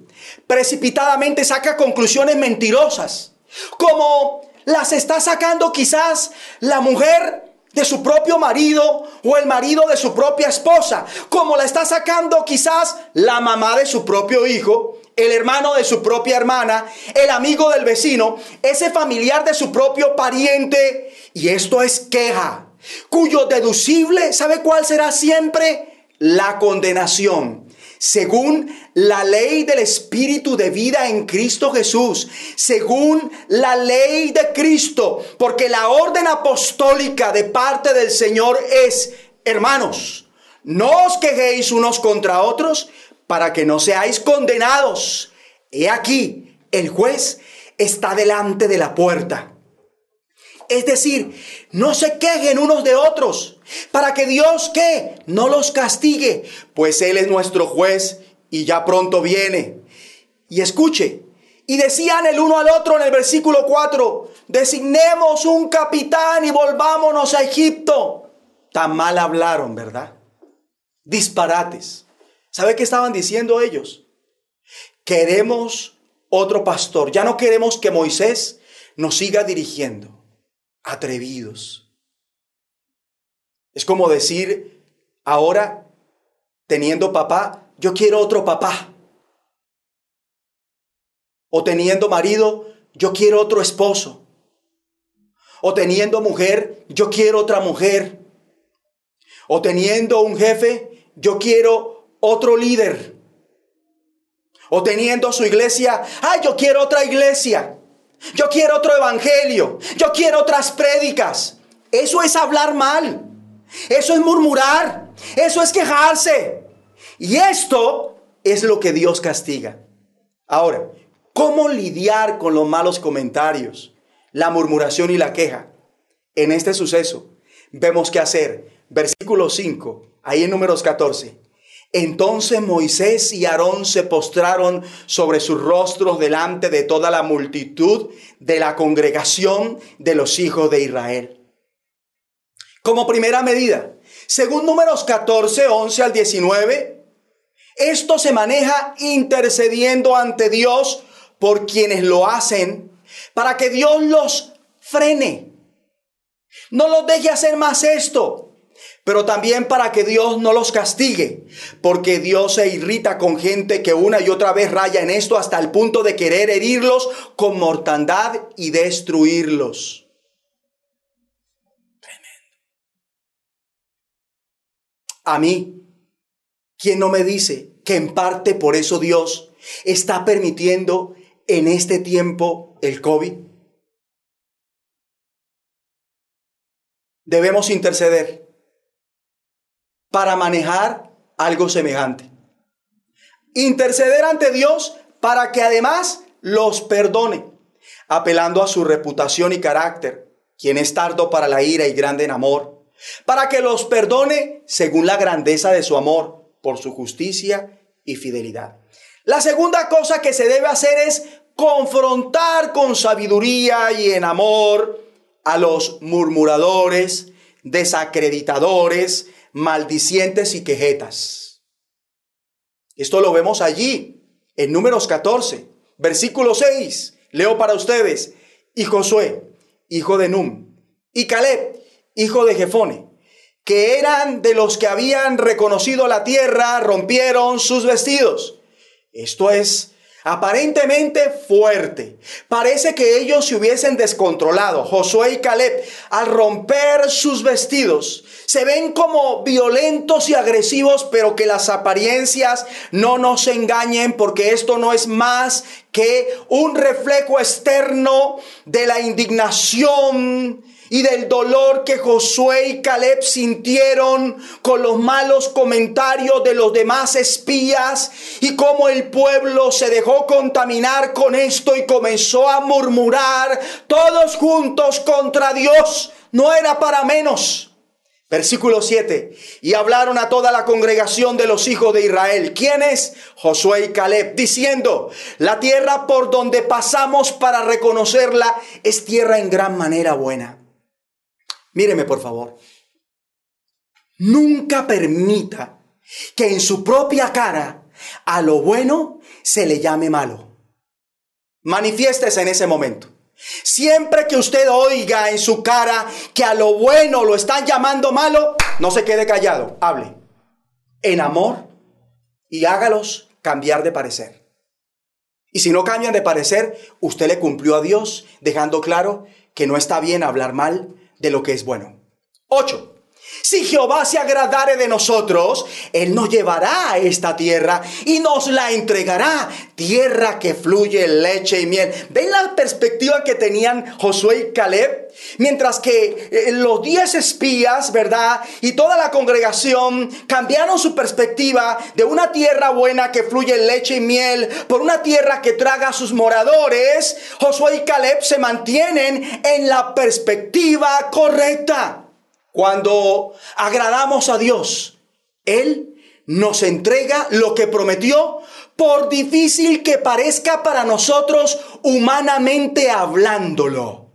precipitadamente saca conclusiones mentirosas, como las está sacando quizás la mujer de su propio marido o el marido de su propia esposa, como la está sacando quizás la mamá de su propio hijo, el hermano de su propia hermana, el amigo del vecino, ese familiar de su propio pariente. Y esto es queja, cuyo deducible, ¿sabe cuál será siempre? La condenación según la ley del Espíritu de vida en Cristo Jesús, según la ley de Cristo, porque la orden apostólica de parte del Señor es, hermanos, no os quejéis unos contra otros para que no seáis condenados. He aquí, el juez está delante de la puerta. Es decir, no se quejen unos de otros, para que Dios que no los castigue, pues Él es nuestro juez y ya pronto viene. Y escuche, y decían el uno al otro en el versículo 4, designemos un capitán y volvámonos a Egipto. Tan mal hablaron, ¿verdad? Disparates. ¿Sabe qué estaban diciendo ellos? Queremos otro pastor. Ya no queremos que Moisés nos siga dirigiendo atrevidos. Es como decir, ahora, teniendo papá, yo quiero otro papá. O teniendo marido, yo quiero otro esposo. O teniendo mujer, yo quiero otra mujer. O teniendo un jefe, yo quiero otro líder. O teniendo su iglesia, yo quiero otra iglesia. Yo quiero otro evangelio. Yo quiero otras prédicas. Eso es hablar mal. Eso es murmurar. Eso es quejarse. Y esto es lo que Dios castiga. Ahora, ¿cómo lidiar con los malos comentarios, la murmuración y la queja? En este suceso vemos que hacer. Versículo 5, ahí en números 14. Entonces Moisés y Aarón se postraron sobre sus rostros delante de toda la multitud de la congregación de los hijos de Israel. Como primera medida, según números 14, 11 al 19, esto se maneja intercediendo ante Dios por quienes lo hacen para que Dios los frene. No los deje hacer más esto pero también para que Dios no los castigue, porque Dios se irrita con gente que una y otra vez raya en esto hasta el punto de querer herirlos con mortandad y destruirlos. Tremendo. A mí, ¿quién no me dice que en parte por eso Dios está permitiendo en este tiempo el COVID? Debemos interceder para manejar algo semejante. Interceder ante Dios para que además los perdone, apelando a su reputación y carácter, quien es tardo para la ira y grande en amor, para que los perdone según la grandeza de su amor, por su justicia y fidelidad. La segunda cosa que se debe hacer es confrontar con sabiduría y en amor a los murmuradores, desacreditadores, maldicientes y quejetas. Esto lo vemos allí, en números 14, versículo 6, leo para ustedes, y Josué, hijo de Num, y Caleb, hijo de Jefone, que eran de los que habían reconocido la tierra, rompieron sus vestidos. Esto es aparentemente fuerte. Parece que ellos se hubiesen descontrolado. Josué y Caleb, al romper sus vestidos, se ven como violentos y agresivos, pero que las apariencias no nos engañen, porque esto no es más que un reflejo externo de la indignación y del dolor que Josué y Caleb sintieron con los malos comentarios de los demás espías y cómo el pueblo se dejó contaminar con esto y comenzó a murmurar todos juntos contra Dios. No era para menos. Versículo 7. Y hablaron a toda la congregación de los hijos de Israel. ¿Quiénes? Josué y Caleb, diciendo, la tierra por donde pasamos para reconocerla es tierra en gran manera buena Míreme, por favor. Nunca permita que en su propia cara a lo bueno se le llame malo. Manifiéstese en ese momento. Siempre que usted oiga en su cara que a lo bueno lo están llamando malo, no se quede callado, hable en amor y hágalos cambiar de parecer. Y si no cambian de parecer, usted le cumplió a Dios dejando claro que no está bien hablar mal de lo que es bueno. 8. Si Jehová se agradare de nosotros, Él nos llevará a esta tierra y nos la entregará. Tierra que fluye leche y miel. ¿Ven la perspectiva que tenían Josué y Caleb? Mientras que eh, los diez espías, ¿verdad? Y toda la congregación cambiaron su perspectiva de una tierra buena que fluye leche y miel por una tierra que traga a sus moradores. Josué y Caleb se mantienen en la perspectiva correcta. Cuando agradamos a Dios, Él nos entrega lo que prometió, por difícil que parezca para nosotros humanamente hablándolo.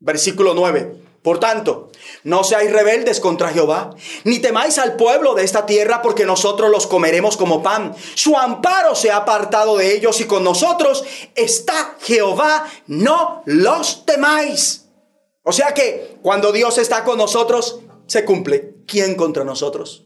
Versículo 9. Por tanto, no seáis rebeldes contra Jehová, ni temáis al pueblo de esta tierra, porque nosotros los comeremos como pan. Su amparo se ha apartado de ellos y con nosotros está Jehová, no los temáis. O sea que cuando Dios está con nosotros, se cumple. ¿Quién contra nosotros?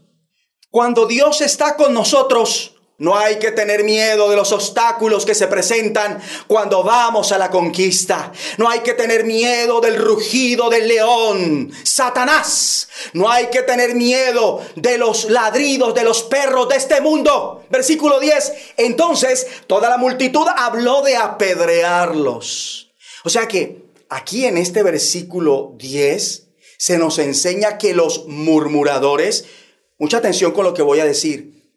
Cuando Dios está con nosotros, no hay que tener miedo de los obstáculos que se presentan cuando vamos a la conquista. No hay que tener miedo del rugido del león, Satanás. No hay que tener miedo de los ladridos de los perros de este mundo. Versículo 10. Entonces toda la multitud habló de apedrearlos. O sea que aquí en este versículo 10 se nos enseña que los murmuradores, mucha atención con lo que voy a decir,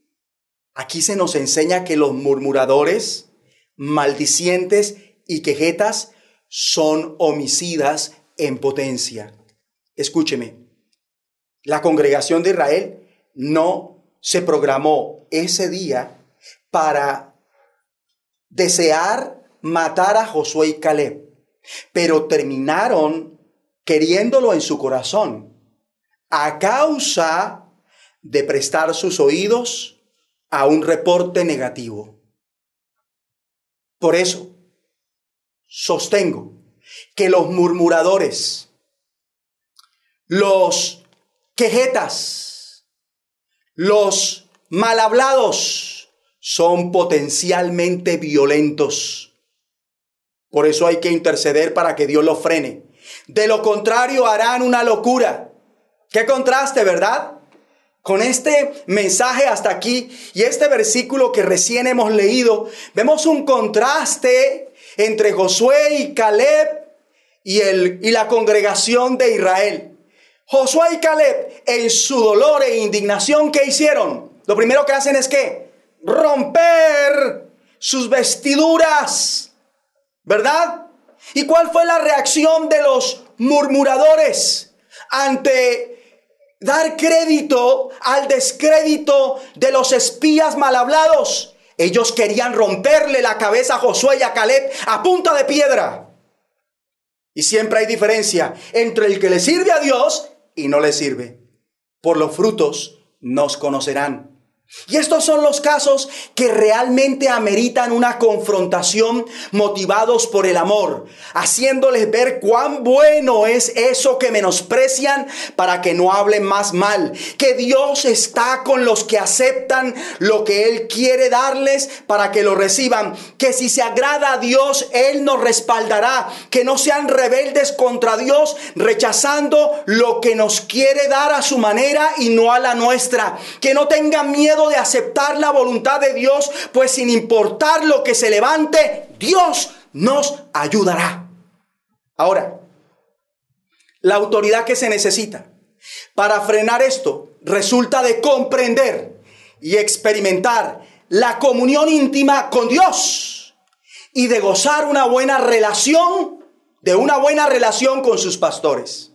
aquí se nos enseña que los murmuradores, maldicientes y quejetas son homicidas en potencia. Escúcheme, la congregación de Israel no se programó ese día para desear matar a Josué y Caleb pero terminaron queriéndolo en su corazón a causa de prestar sus oídos a un reporte negativo. Por eso, sostengo que los murmuradores, los quejetas, los mal hablados son potencialmente violentos por eso hay que interceder para que Dios lo frene. De lo contrario harán una locura. Qué contraste, ¿verdad? Con este mensaje hasta aquí y este versículo que recién hemos leído, vemos un contraste entre Josué y Caleb y, el, y la congregación de Israel. Josué y Caleb, en su dolor e indignación, ¿qué hicieron? Lo primero que hacen es que romper sus vestiduras. ¿verdad? ¿Y cuál fue la reacción de los murmuradores ante dar crédito al descrédito de los espías mal hablados? Ellos querían romperle la cabeza a Josué y a Caleb a punta de piedra. Y siempre hay diferencia entre el que le sirve a Dios y no le sirve. Por los frutos nos conocerán. Y estos son los casos que realmente ameritan una confrontación motivados por el amor, haciéndoles ver cuán bueno es eso que menosprecian para que no hablen más mal, que Dios está con los que aceptan lo que Él quiere darles para que lo reciban, que si se agrada a Dios, Él nos respaldará, que no sean rebeldes contra Dios, rechazando lo que nos quiere dar a su manera y no a la nuestra, que no tengan miedo de aceptar la voluntad de Dios, pues sin importar lo que se levante, Dios nos ayudará. Ahora, la autoridad que se necesita para frenar esto resulta de comprender y experimentar la comunión íntima con Dios y de gozar una buena relación, de una buena relación con sus pastores.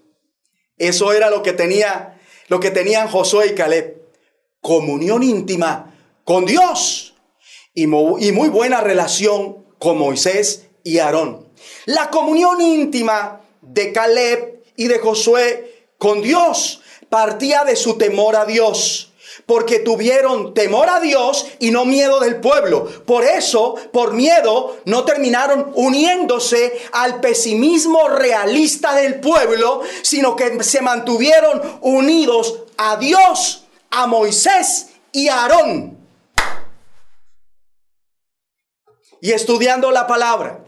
Eso era lo que tenía, lo que tenían Josué y Caleb comunión íntima con Dios y muy buena relación con Moisés y Aarón. La comunión íntima de Caleb y de Josué con Dios partía de su temor a Dios porque tuvieron temor a Dios y no miedo del pueblo. Por eso, por miedo, no terminaron uniéndose al pesimismo realista del pueblo, sino que se mantuvieron unidos a Dios a Moisés y Aarón. Y estudiando la palabra,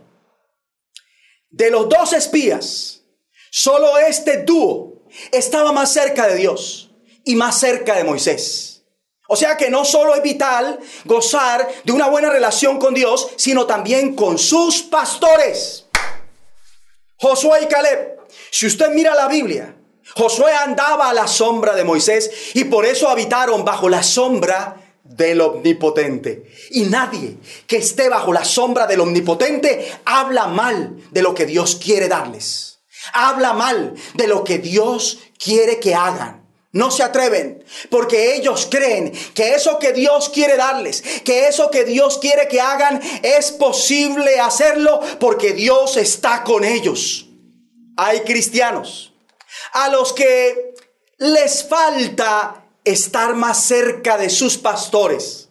de los dos espías, solo este dúo estaba más cerca de Dios y más cerca de Moisés. O sea que no solo es vital gozar de una buena relación con Dios, sino también con sus pastores. Josué y Caleb. Si usted mira la Biblia, Josué andaba a la sombra de Moisés y por eso habitaron bajo la sombra del omnipotente. Y nadie que esté bajo la sombra del omnipotente habla mal de lo que Dios quiere darles. Habla mal de lo que Dios quiere que hagan. No se atreven porque ellos creen que eso que Dios quiere darles, que eso que Dios quiere que hagan, es posible hacerlo porque Dios está con ellos. Hay cristianos a los que les falta estar más cerca de sus pastores.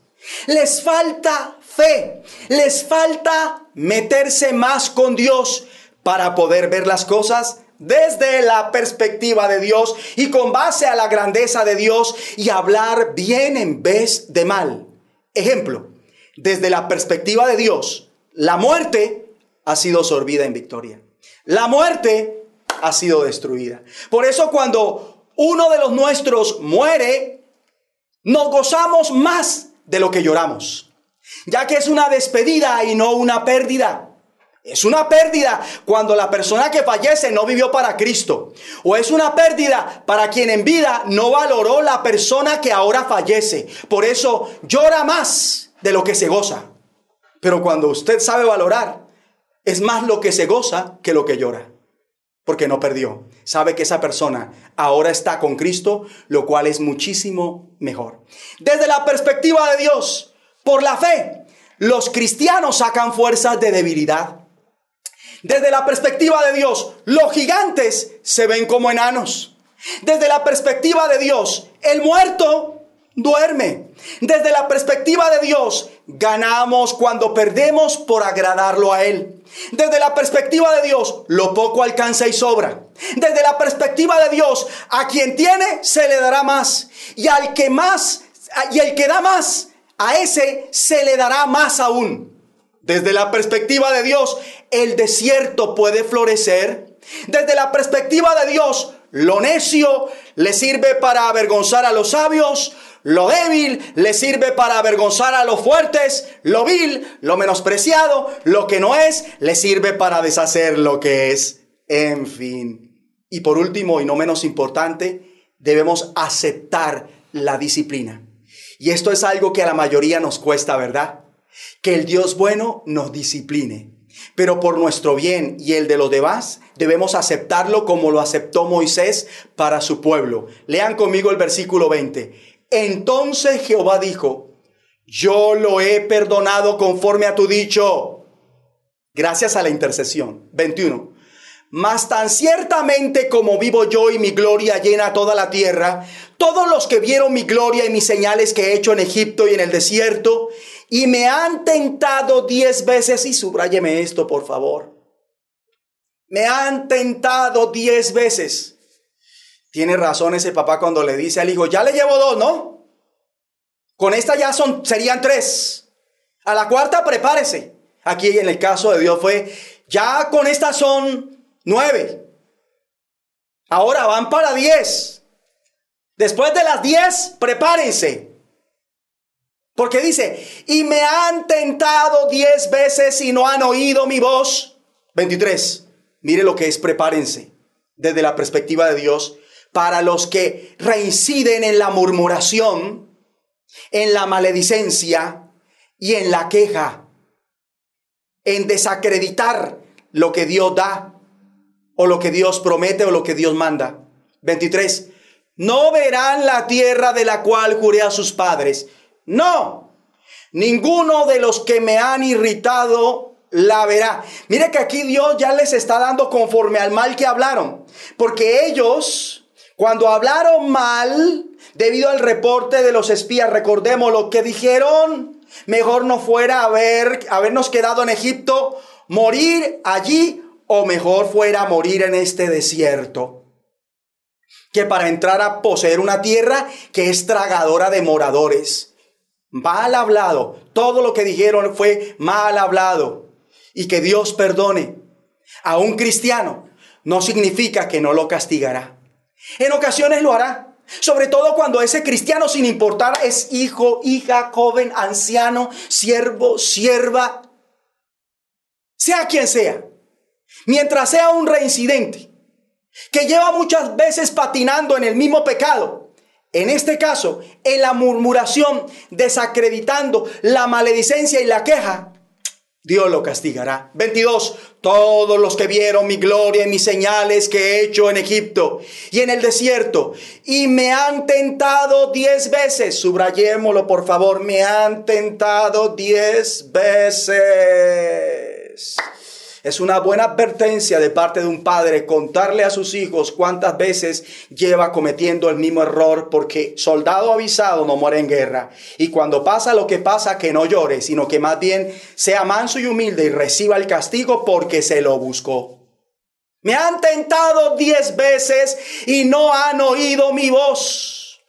Les falta fe, les falta meterse más con Dios para poder ver las cosas desde la perspectiva de Dios y con base a la grandeza de Dios y hablar bien en vez de mal. Ejemplo, desde la perspectiva de Dios, la muerte ha sido sorbida en victoria. La muerte ha sido destruida. Por eso cuando uno de los nuestros muere, nos gozamos más de lo que lloramos, ya que es una despedida y no una pérdida. Es una pérdida cuando la persona que fallece no vivió para Cristo. O es una pérdida para quien en vida no valoró la persona que ahora fallece. Por eso llora más de lo que se goza. Pero cuando usted sabe valorar, es más lo que se goza que lo que llora porque no perdió. Sabe que esa persona ahora está con Cristo, lo cual es muchísimo mejor. Desde la perspectiva de Dios, por la fe, los cristianos sacan fuerzas de debilidad. Desde la perspectiva de Dios, los gigantes se ven como enanos. Desde la perspectiva de Dios, el muerto duerme. Desde la perspectiva de Dios, ganamos cuando perdemos por agradarlo a Él. Desde la perspectiva de Dios, lo poco alcanza y sobra. Desde la perspectiva de Dios, a quien tiene se le dará más. Y al que más, y el que da más, a ese se le dará más aún. Desde la perspectiva de Dios, el desierto puede florecer. Desde la perspectiva de Dios, lo necio le sirve para avergonzar a los sabios, lo débil le sirve para avergonzar a los fuertes. Lo vil, lo menospreciado, lo que no es, le sirve para deshacer lo que es. En fin. Y por último, y no menos importante, debemos aceptar la disciplina. Y esto es algo que a la mayoría nos cuesta, ¿verdad? Que el Dios bueno nos discipline. Pero por nuestro bien y el de los demás, debemos aceptarlo como lo aceptó Moisés para su pueblo. Lean conmigo el versículo 20. Entonces Jehová dijo, yo lo he perdonado conforme a tu dicho, gracias a la intercesión. 21. Mas tan ciertamente como vivo yo y mi gloria llena toda la tierra, todos los que vieron mi gloria y mis señales que he hecho en Egipto y en el desierto, y me han tentado diez veces, y subrayeme esto por favor, me han tentado diez veces. Tiene razón ese papá cuando le dice al hijo, ya le llevo dos, ¿no? Con esta ya son, serían tres. A la cuarta prepárese. Aquí en el caso de Dios fue, ya con esta son nueve. Ahora van para diez. Después de las diez, prepárense. Porque dice, y me han tentado diez veces y no han oído mi voz. 23. Mire lo que es, prepárense desde la perspectiva de Dios para los que reinciden en la murmuración, en la maledicencia y en la queja, en desacreditar lo que Dios da o lo que Dios promete o lo que Dios manda. 23 no verán la tierra de la cual juré a sus padres. No, ninguno de los que me han irritado la verá. Mire que aquí Dios ya les está dando conforme al mal que hablaron. Porque ellos, cuando hablaron mal, debido al reporte de los espías, recordemos lo que dijeron, mejor no fuera haber, habernos quedado en Egipto, morir allí, o mejor fuera morir en este desierto que para entrar a poseer una tierra que es tragadora de moradores. Mal hablado. Todo lo que dijeron fue mal hablado. Y que Dios perdone a un cristiano no significa que no lo castigará. En ocasiones lo hará. Sobre todo cuando ese cristiano, sin importar, es hijo, hija, joven, anciano, siervo, sierva, sea quien sea. Mientras sea un reincidente, que lleva muchas veces patinando en el mismo pecado. En este caso, en la murmuración, desacreditando la maledicencia y la queja, Dios lo castigará. 22. Todos los que vieron mi gloria y mis señales que he hecho en Egipto y en el desierto y me han tentado diez veces. Subrayémoslo por favor. Me han tentado diez veces. Es una buena advertencia de parte de un padre contarle a sus hijos cuántas veces lleva cometiendo el mismo error porque soldado avisado no muere en guerra. Y cuando pasa lo que pasa, que no llore, sino que más bien sea manso y humilde y reciba el castigo porque se lo buscó. Me han tentado diez veces y no han oído mi voz.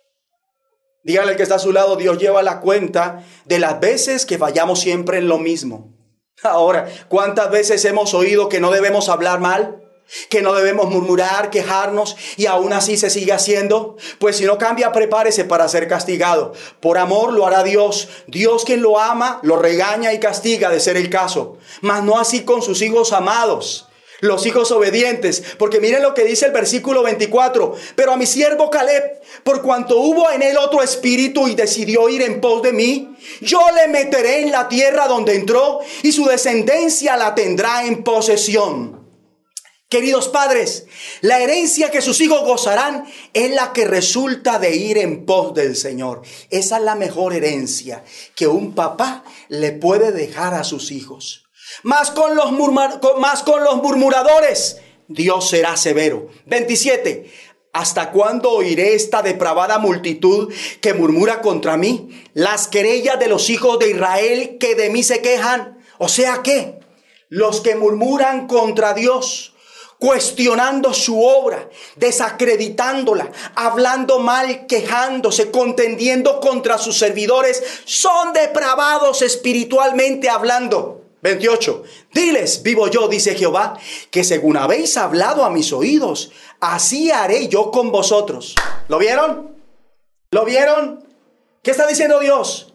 Dígale que está a su lado, Dios lleva la cuenta de las veces que fallamos siempre en lo mismo. Ahora, ¿cuántas veces hemos oído que no debemos hablar mal? Que no debemos murmurar, quejarnos y aún así se sigue haciendo. Pues si no cambia, prepárese para ser castigado. Por amor lo hará Dios. Dios quien lo ama, lo regaña y castiga de ser el caso. Mas no así con sus hijos amados los hijos obedientes. Porque miren lo que dice el versículo 24. Pero a mi siervo Caleb, por cuanto hubo en él otro espíritu y decidió ir en pos de mí, yo le meteré en la tierra donde entró y su descendencia la tendrá en posesión. Queridos padres, la herencia que sus hijos gozarán es la que resulta de ir en pos del Señor. Esa es la mejor herencia que un papá le puede dejar a sus hijos más con los, más con los murmuradores, Dios será severo. 27. ¿Hasta cuándo oiré esta depravada multitud que murmura contra mí? Las querellas de los hijos de Israel que de mí se quejan. O sea que los que murmuran contra Dios, cuestionando su obra, desacreditándola, hablando mal, quejándose, contendiendo contra sus servidores, son depravados espiritualmente hablando. 28. Diles, vivo yo, dice Jehová, que según habéis hablado a mis oídos, así haré yo con vosotros. ¿Lo vieron? ¿Lo vieron? ¿Qué está diciendo Dios?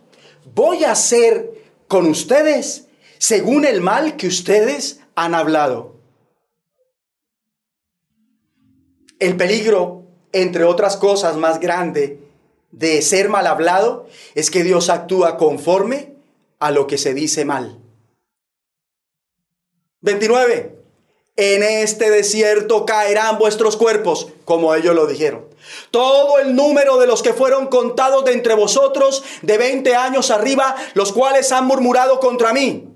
Voy a hacer con ustedes según el mal que ustedes han hablado. El peligro, entre otras cosas más grande, de ser mal hablado es que Dios actúa conforme a lo que se dice mal. 29. En este desierto caerán vuestros cuerpos, como ellos lo dijeron. Todo el número de los que fueron contados de entre vosotros de 20 años arriba, los cuales han murmurado contra mí.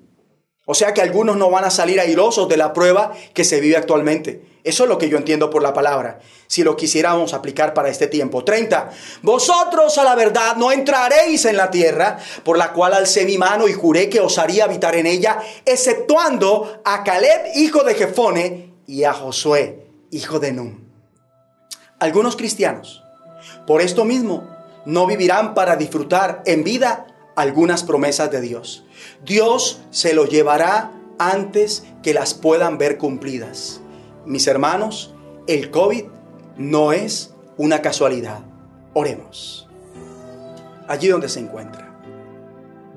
O sea que algunos no van a salir airosos de la prueba que se vive actualmente. Eso es lo que yo entiendo por la palabra, si lo quisiéramos aplicar para este tiempo. 30. Vosotros a la verdad no entraréis en la tierra, por la cual alcé mi mano y juré que os haría habitar en ella, exceptuando a Caleb, hijo de Jefone, y a Josué, hijo de Nun. Algunos cristianos, por esto mismo, no vivirán para disfrutar en vida algunas promesas de Dios. Dios se lo llevará antes que las puedan ver cumplidas. Mis hermanos, el COVID no es una casualidad. Oremos. Allí donde se encuentra.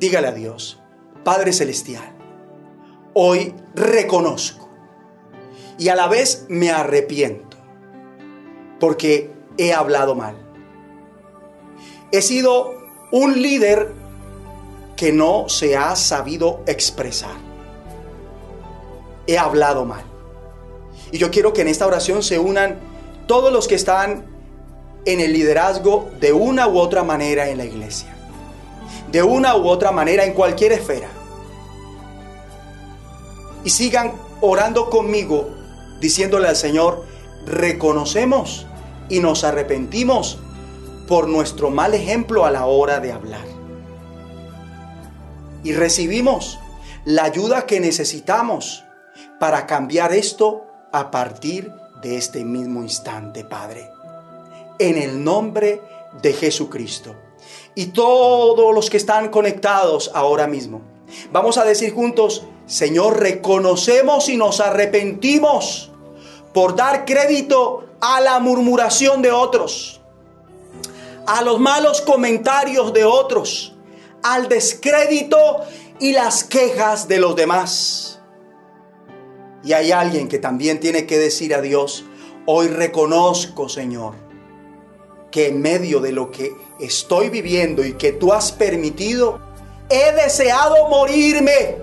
Dígale a Dios, Padre Celestial, hoy reconozco y a la vez me arrepiento porque he hablado mal. He sido un líder que no se ha sabido expresar. He hablado mal. Y yo quiero que en esta oración se unan todos los que están en el liderazgo de una u otra manera en la iglesia. De una u otra manera en cualquier esfera. Y sigan orando conmigo diciéndole al Señor, reconocemos y nos arrepentimos por nuestro mal ejemplo a la hora de hablar. Y recibimos la ayuda que necesitamos para cambiar esto a partir de este mismo instante, Padre. En el nombre de Jesucristo. Y todos los que están conectados ahora mismo, vamos a decir juntos, Señor, reconocemos y nos arrepentimos por dar crédito a la murmuración de otros, a los malos comentarios de otros, al descrédito y las quejas de los demás. Y hay alguien que también tiene que decir a Dios, hoy reconozco, Señor, que en medio de lo que estoy viviendo y que tú has permitido, he deseado morirme.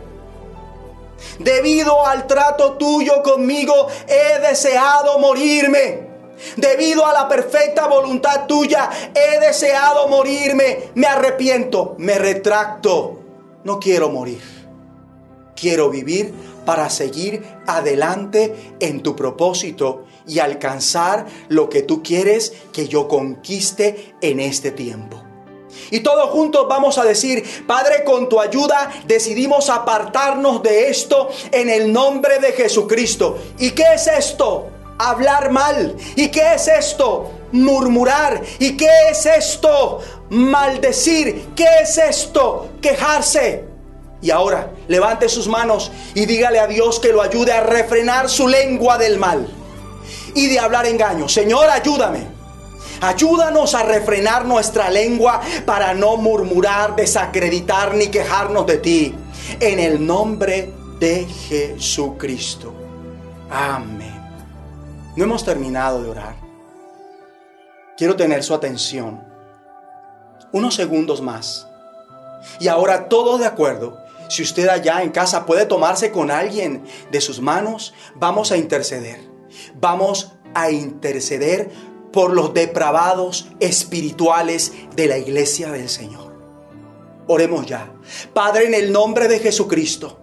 Debido al trato tuyo conmigo, he deseado morirme. Debido a la perfecta voluntad tuya, he deseado morirme. Me arrepiento, me retracto. No quiero morir. Quiero vivir para seguir adelante en tu propósito y alcanzar lo que tú quieres que yo conquiste en este tiempo. Y todos juntos vamos a decir, Padre, con tu ayuda decidimos apartarnos de esto en el nombre de Jesucristo. ¿Y qué es esto? Hablar mal. ¿Y qué es esto? Murmurar. ¿Y qué es esto? Maldecir. ¿Qué es esto? Quejarse. Y ahora levante sus manos y dígale a Dios que lo ayude a refrenar su lengua del mal y de hablar engaño. Señor, ayúdame. Ayúdanos a refrenar nuestra lengua para no murmurar, desacreditar ni quejarnos de ti. En el nombre de Jesucristo. Amén. No hemos terminado de orar. Quiero tener su atención. Unos segundos más. Y ahora todos de acuerdo si usted allá en casa puede tomarse con alguien de sus manos, vamos a interceder. Vamos a interceder por los depravados espirituales de la iglesia del Señor. Oremos ya. Padre, en el nombre de Jesucristo,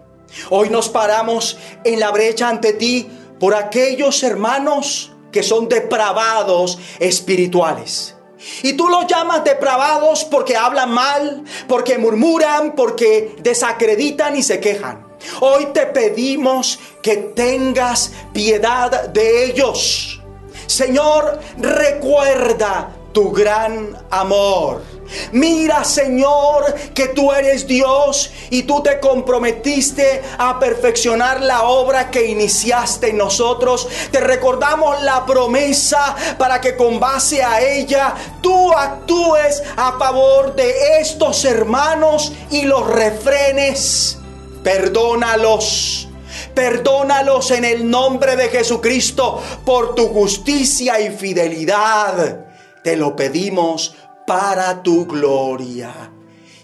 hoy nos paramos en la brecha ante ti por aquellos hermanos que son depravados espirituales y tú los llamas depravados porque hablan mal, porque murmuran, porque desacreditan y se quejan. Hoy te pedimos que tengas piedad de ellos. Señor, recuerda tu gran amor. Mira, Señor, que tú eres Dios y tú te comprometiste a perfeccionar la obra que iniciaste en nosotros. Te recordamos la promesa para que con base a ella tú actúes a favor de estos hermanos y los refrenes. Perdónalos. Perdónalos en el nombre de Jesucristo por tu justicia y fidelidad. Te lo pedimos para tu gloria.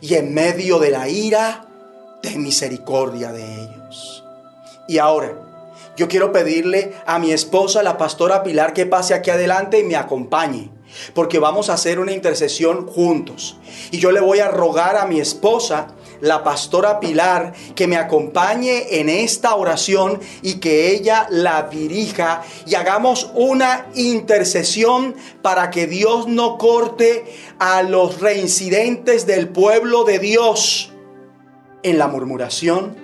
Y en medio de la ira, ten misericordia de ellos. Y ahora, yo quiero pedirle a mi esposa, la pastora Pilar, que pase aquí adelante y me acompañe. Porque vamos a hacer una intercesión juntos. Y yo le voy a rogar a mi esposa la pastora Pilar que me acompañe en esta oración y que ella la dirija y hagamos una intercesión para que Dios no corte a los reincidentes del pueblo de Dios en la murmuración,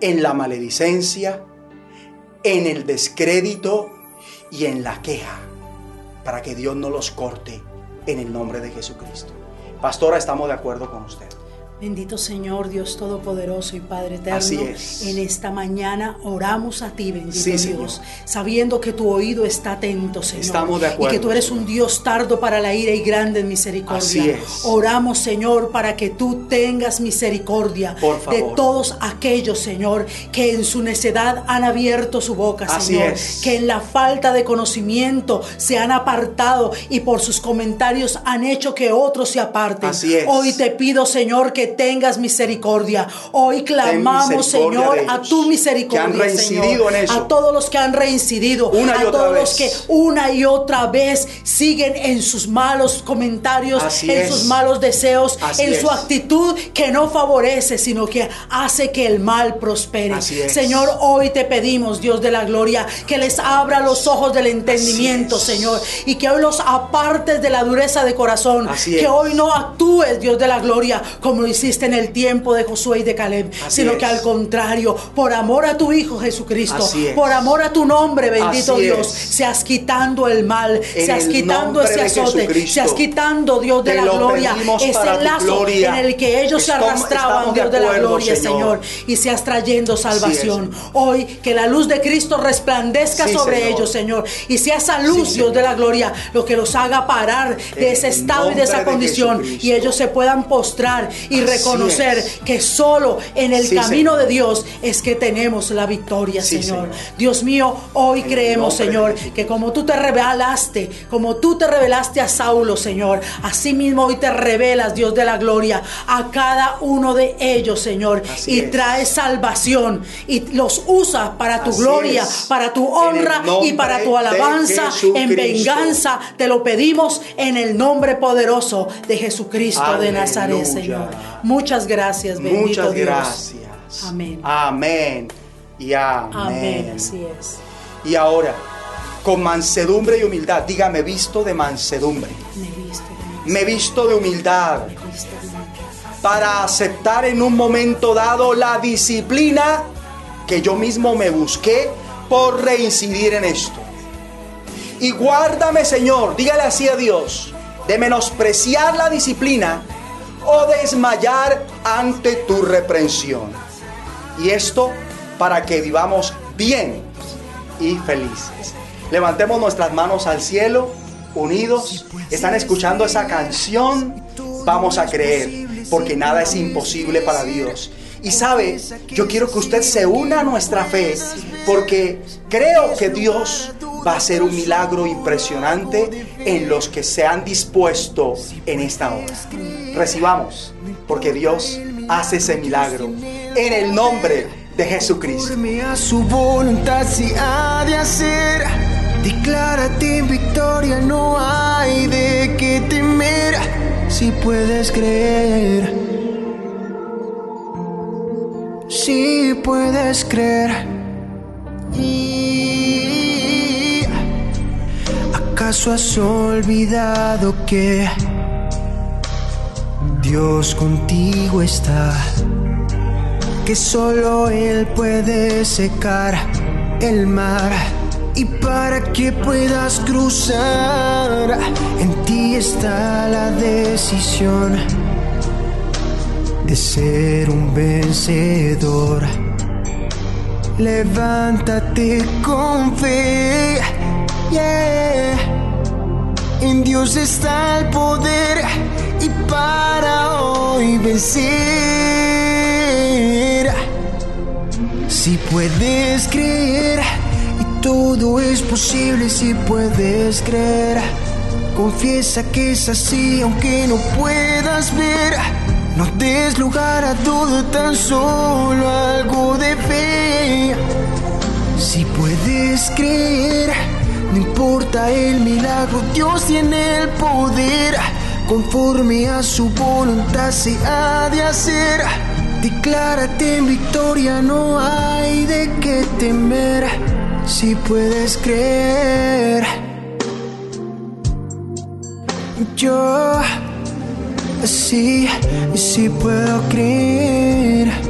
en la maledicencia, en el descrédito y en la queja, para que Dios no los corte en el nombre de Jesucristo. Pastora, estamos de acuerdo con usted. Bendito Señor, Dios Todopoderoso y Padre Eterno. Así es. En esta mañana oramos a ti, bendito Sí, Dios, Señor. sabiendo que tu oído está atento, Señor. Estamos de acuerdo, Y que tú eres un Dios tardo para la ira y grande en misericordia. Así es. Oramos, Señor, para que tú tengas misericordia Por favor. de todos aquellos, Señor, que en su necedad han abierto su boca, Así Señor. es. Que en la falta de conocimiento se han apartado y por sus comentarios han hecho que otros se aparten. Así es. Hoy te pido, Señor, que tengas misericordia. Hoy clamamos, Señor, a tu que misericordia, han reincidido Señor. en eso. A todos los que han reincidido, Una y a otra todos vez. los que una y otra vez siguen en sus malos comentarios, Así en es. sus malos deseos, Así en su actitud que no favorece, sino que hace que el mal prospere. Así es. Señor, hoy te pedimos, Dios de la gloria, que les abra los ojos del entendimiento. Señor, y que hoy los apartes de la dureza de corazón, Así que hoy no actúes, Dios de la gloria, como lo hiciste en el tiempo de Josué y de Caleb, Así sino es. que al contrario, por amor a tu Hijo Jesucristo, por amor a tu nombre, bendito Así Dios, seas quitando el mal, En seas el quitando ese azote, seas quitando, Dios de la lo gloria, ese lazo gloria. en el que ellos se arrastraban, de Dios de la gloria, Señor. Señor, y seas trayendo salvación. Hoy que la luz de Cristo resplandezca Sí, sobre Señor. ellos, Señor, y sea esa luz, Sí, Dios de la gloria, lo que los haga parar de En ese estado y de esa de condición y ellos se puedan postrar y reconocer que solo en el Sí, camino Señor. de Dios es que tenemos la victoria, Sí, Señor. Señor. Dios mío, hoy En creemos, Señor, que como tú te revelaste, como tú te revelaste a Saulo, Señor, así mismo hoy te revelas, Dios de la gloria, a cada uno de ellos, Señor, Así y es. trae salvación y los usa para tu Así gloria, es. para tu honra y para tu alabanza en venganza. Te lo pedimos en el nombre poderoso de Jesucristo de. Nazaret, Señor. Muchas gracias, bendito Muchas Dios. gracias. Amén. Amén. Y amén. Amén, así es. Y ahora, con mansedumbre y humildad, dígame, visto de mansedumbre. Me viste, Me visto de humildad me viste, me para aceptar en un momento dado la disciplina que yo mismo me busqué por reincidir en esto. Y guárdame, Señor, dígale así a Dios, de menospreciar la disciplina o desmayar ante tu reprensión. Y esto para que vivamos bien y felices. Levantemos nuestras manos al cielo, unidos. Están escuchando esa canción. Vamos a creer, porque nada es imposible para Dios. Y sabe, yo quiero que usted se una a nuestra fe, porque creo que Dios va a hacer un milagro impresionante en los que se han dispuesto en esta hora. Recibamos, porque Dios hace ese milagro en el nombre de Jesucristo. Su voluntad se ha de hacer. Declárate en victoria, no hay de qué temer. Si puedes creer, si puedes creer. Y ¿Acaso has olvidado que Dios contigo está? que solo Él puede secar el mar. Y para que puedas cruzar, en ti está la decisión de ser un vencedor. Levántate con fe, yeah. En Dios está el poder y para hoy vencer. Si puedes creer y todo es posible si puedes creer. Confiesa que es así aunque no puedas ver. No des lugar a todo, tan solo algo de fe. Si puedes creer, no importa el milagro, Dios tiene el poder. Conforme a su voluntad se ha de hacer. Declárate en victoria, no hay de qué temer si puedes creer. Yo sí, sí puedo creer.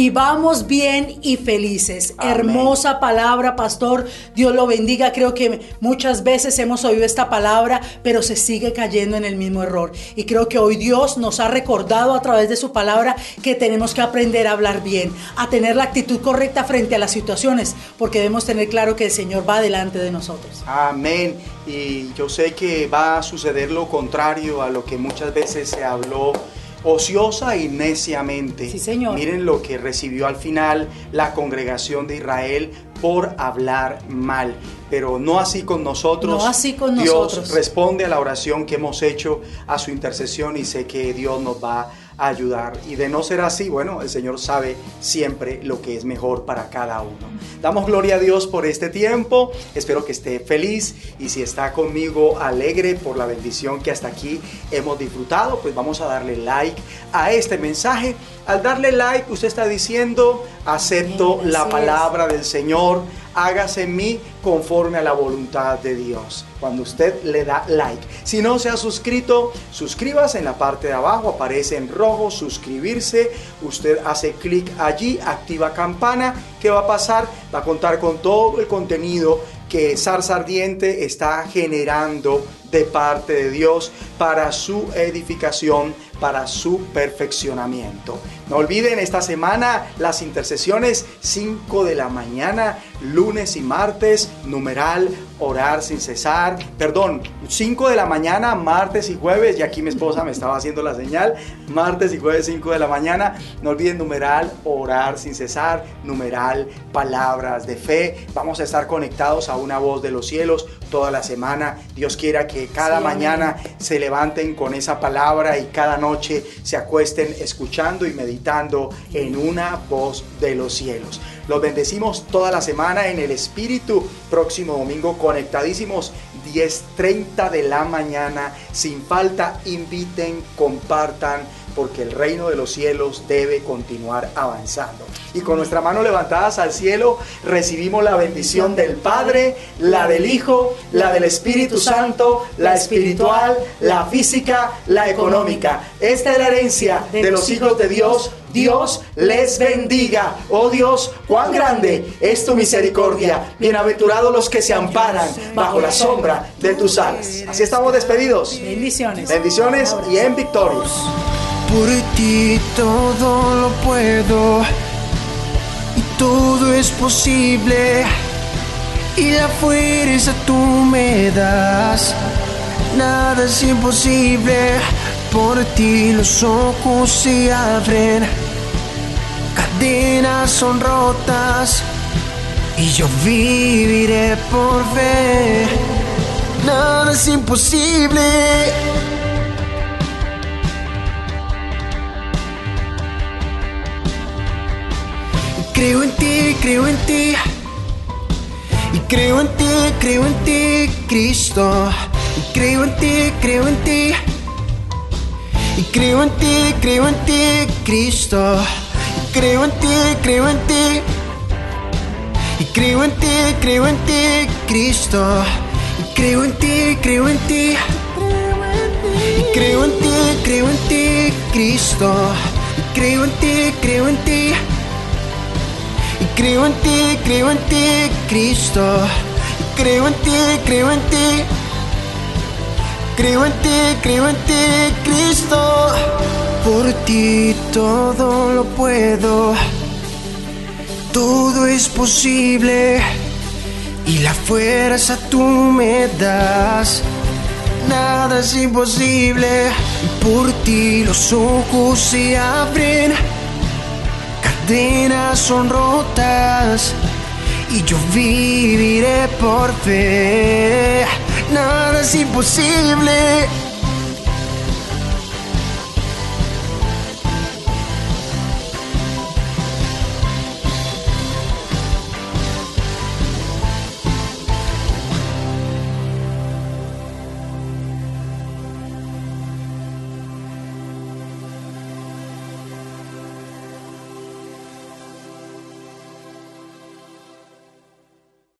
Vivamos bien y felices. Amén. Hermosa palabra, pastor. Dios lo bendiga. Creo que muchas veces hemos oído esta palabra, pero se sigue cayendo en el mismo error. Y creo que hoy Dios nos ha recordado a través de su palabra que tenemos que aprender a hablar bien, a tener la actitud correcta frente a las situaciones, porque debemos tener claro que el Señor va delante de nosotros. Amén. Y yo sé que va a suceder lo contrario a lo que muchas veces se habló ociosa y neciamente. Sí, señor. Miren lo que recibió al final la congregación de Israel por hablar mal. Pero no así con nosotros. No así con Dios nosotros. responde a la oración que hemos hecho, a su intercesión y sé que Dios nos va a ayudar. Y de no ser así, bueno, el Señor sabe siempre lo que es mejor para cada uno. Damos gloria a Dios por este tiempo. Espero que esté feliz y si está conmigo alegre por la bendición que hasta aquí hemos disfrutado, pues vamos a darle like a este mensaje. Al darle like, usted está diciendo, acepto Bien, la palabra del Señor, hágase en mí conforme a la voluntad de Dios. Cuando usted le da like. Si no se ha suscrito, suscríbase en la parte de abajo, aparece en rojo, suscribirse. Usted hace clic allí, activa campana. ¿Qué va a pasar? Va a contar con todo el contenido que Zarza Ardiente está generando de parte de Dios para su edificación, para su perfeccionamiento. No olviden esta semana las intercesiones 5 de la mañana, lunes y martes, numeral orar sin cesar. Perdón, 5 de la mañana, martes y jueves, y aquí mi esposa me estaba haciendo la señal, martes y jueves 5 de la mañana. No olviden numeral orar sin cesar, numeral palabras de fe. Vamos a estar conectados a una voz de los cielos toda la semana. Dios quiera que cada Sí, amén. mañana se levanten con esa palabra y cada noche se acuesten escuchando y meditando en una voz de los cielos. Los bendecimos toda la semana en el Espíritu. Próximo domingo conectadísimos 10.30 de la mañana. Sin falta, inviten, compartan, porque el reino de los cielos debe continuar avanzando. Y con nuestras manos levantadas al cielo recibimos la bendición del Padre, la del Hijo, la del Espíritu Santo, la espiritual, la física, la económica. Esta es la herencia de los hijos de Dios. Dios les bendiga. Oh Dios, cuán grande es tu misericordia. Bienaventurados los que se amparan bajo la sombra de tus alas. Así estamos despedidos. Bendiciones. Bendiciones y en victoria. Por ti todo lo puedo y todo es posible. Y la fuerza tú me das, nada es imposible. Por ti los ojos se abren, cadenas son rotas y yo viviré por ver. Nada es imposible. Creo en ti, creo en ti. Y creo en ti, creo en ti, Cristo. Y creo en ti, creo en ti. Y creo en ti, creo en ti, Cristo. Y creo en ti, creo en ti. Y creo en ti, creo en ti, Cristo. Y creo en ti, creo en ti. Y creo en ti, creo en ti, Cristo. Y creo en ti, creo en ti. Y creo en ti, creo en ti, Cristo. Creo en ti, creo en ti. Creo en ti, creo en ti, Cristo. Por ti todo lo puedo. Todo es posible. Y la fuerza tú me das. Nada es imposible. Por ti los ojos se abren cadenas son rotas y yo viviré por fe. Nada es imposible.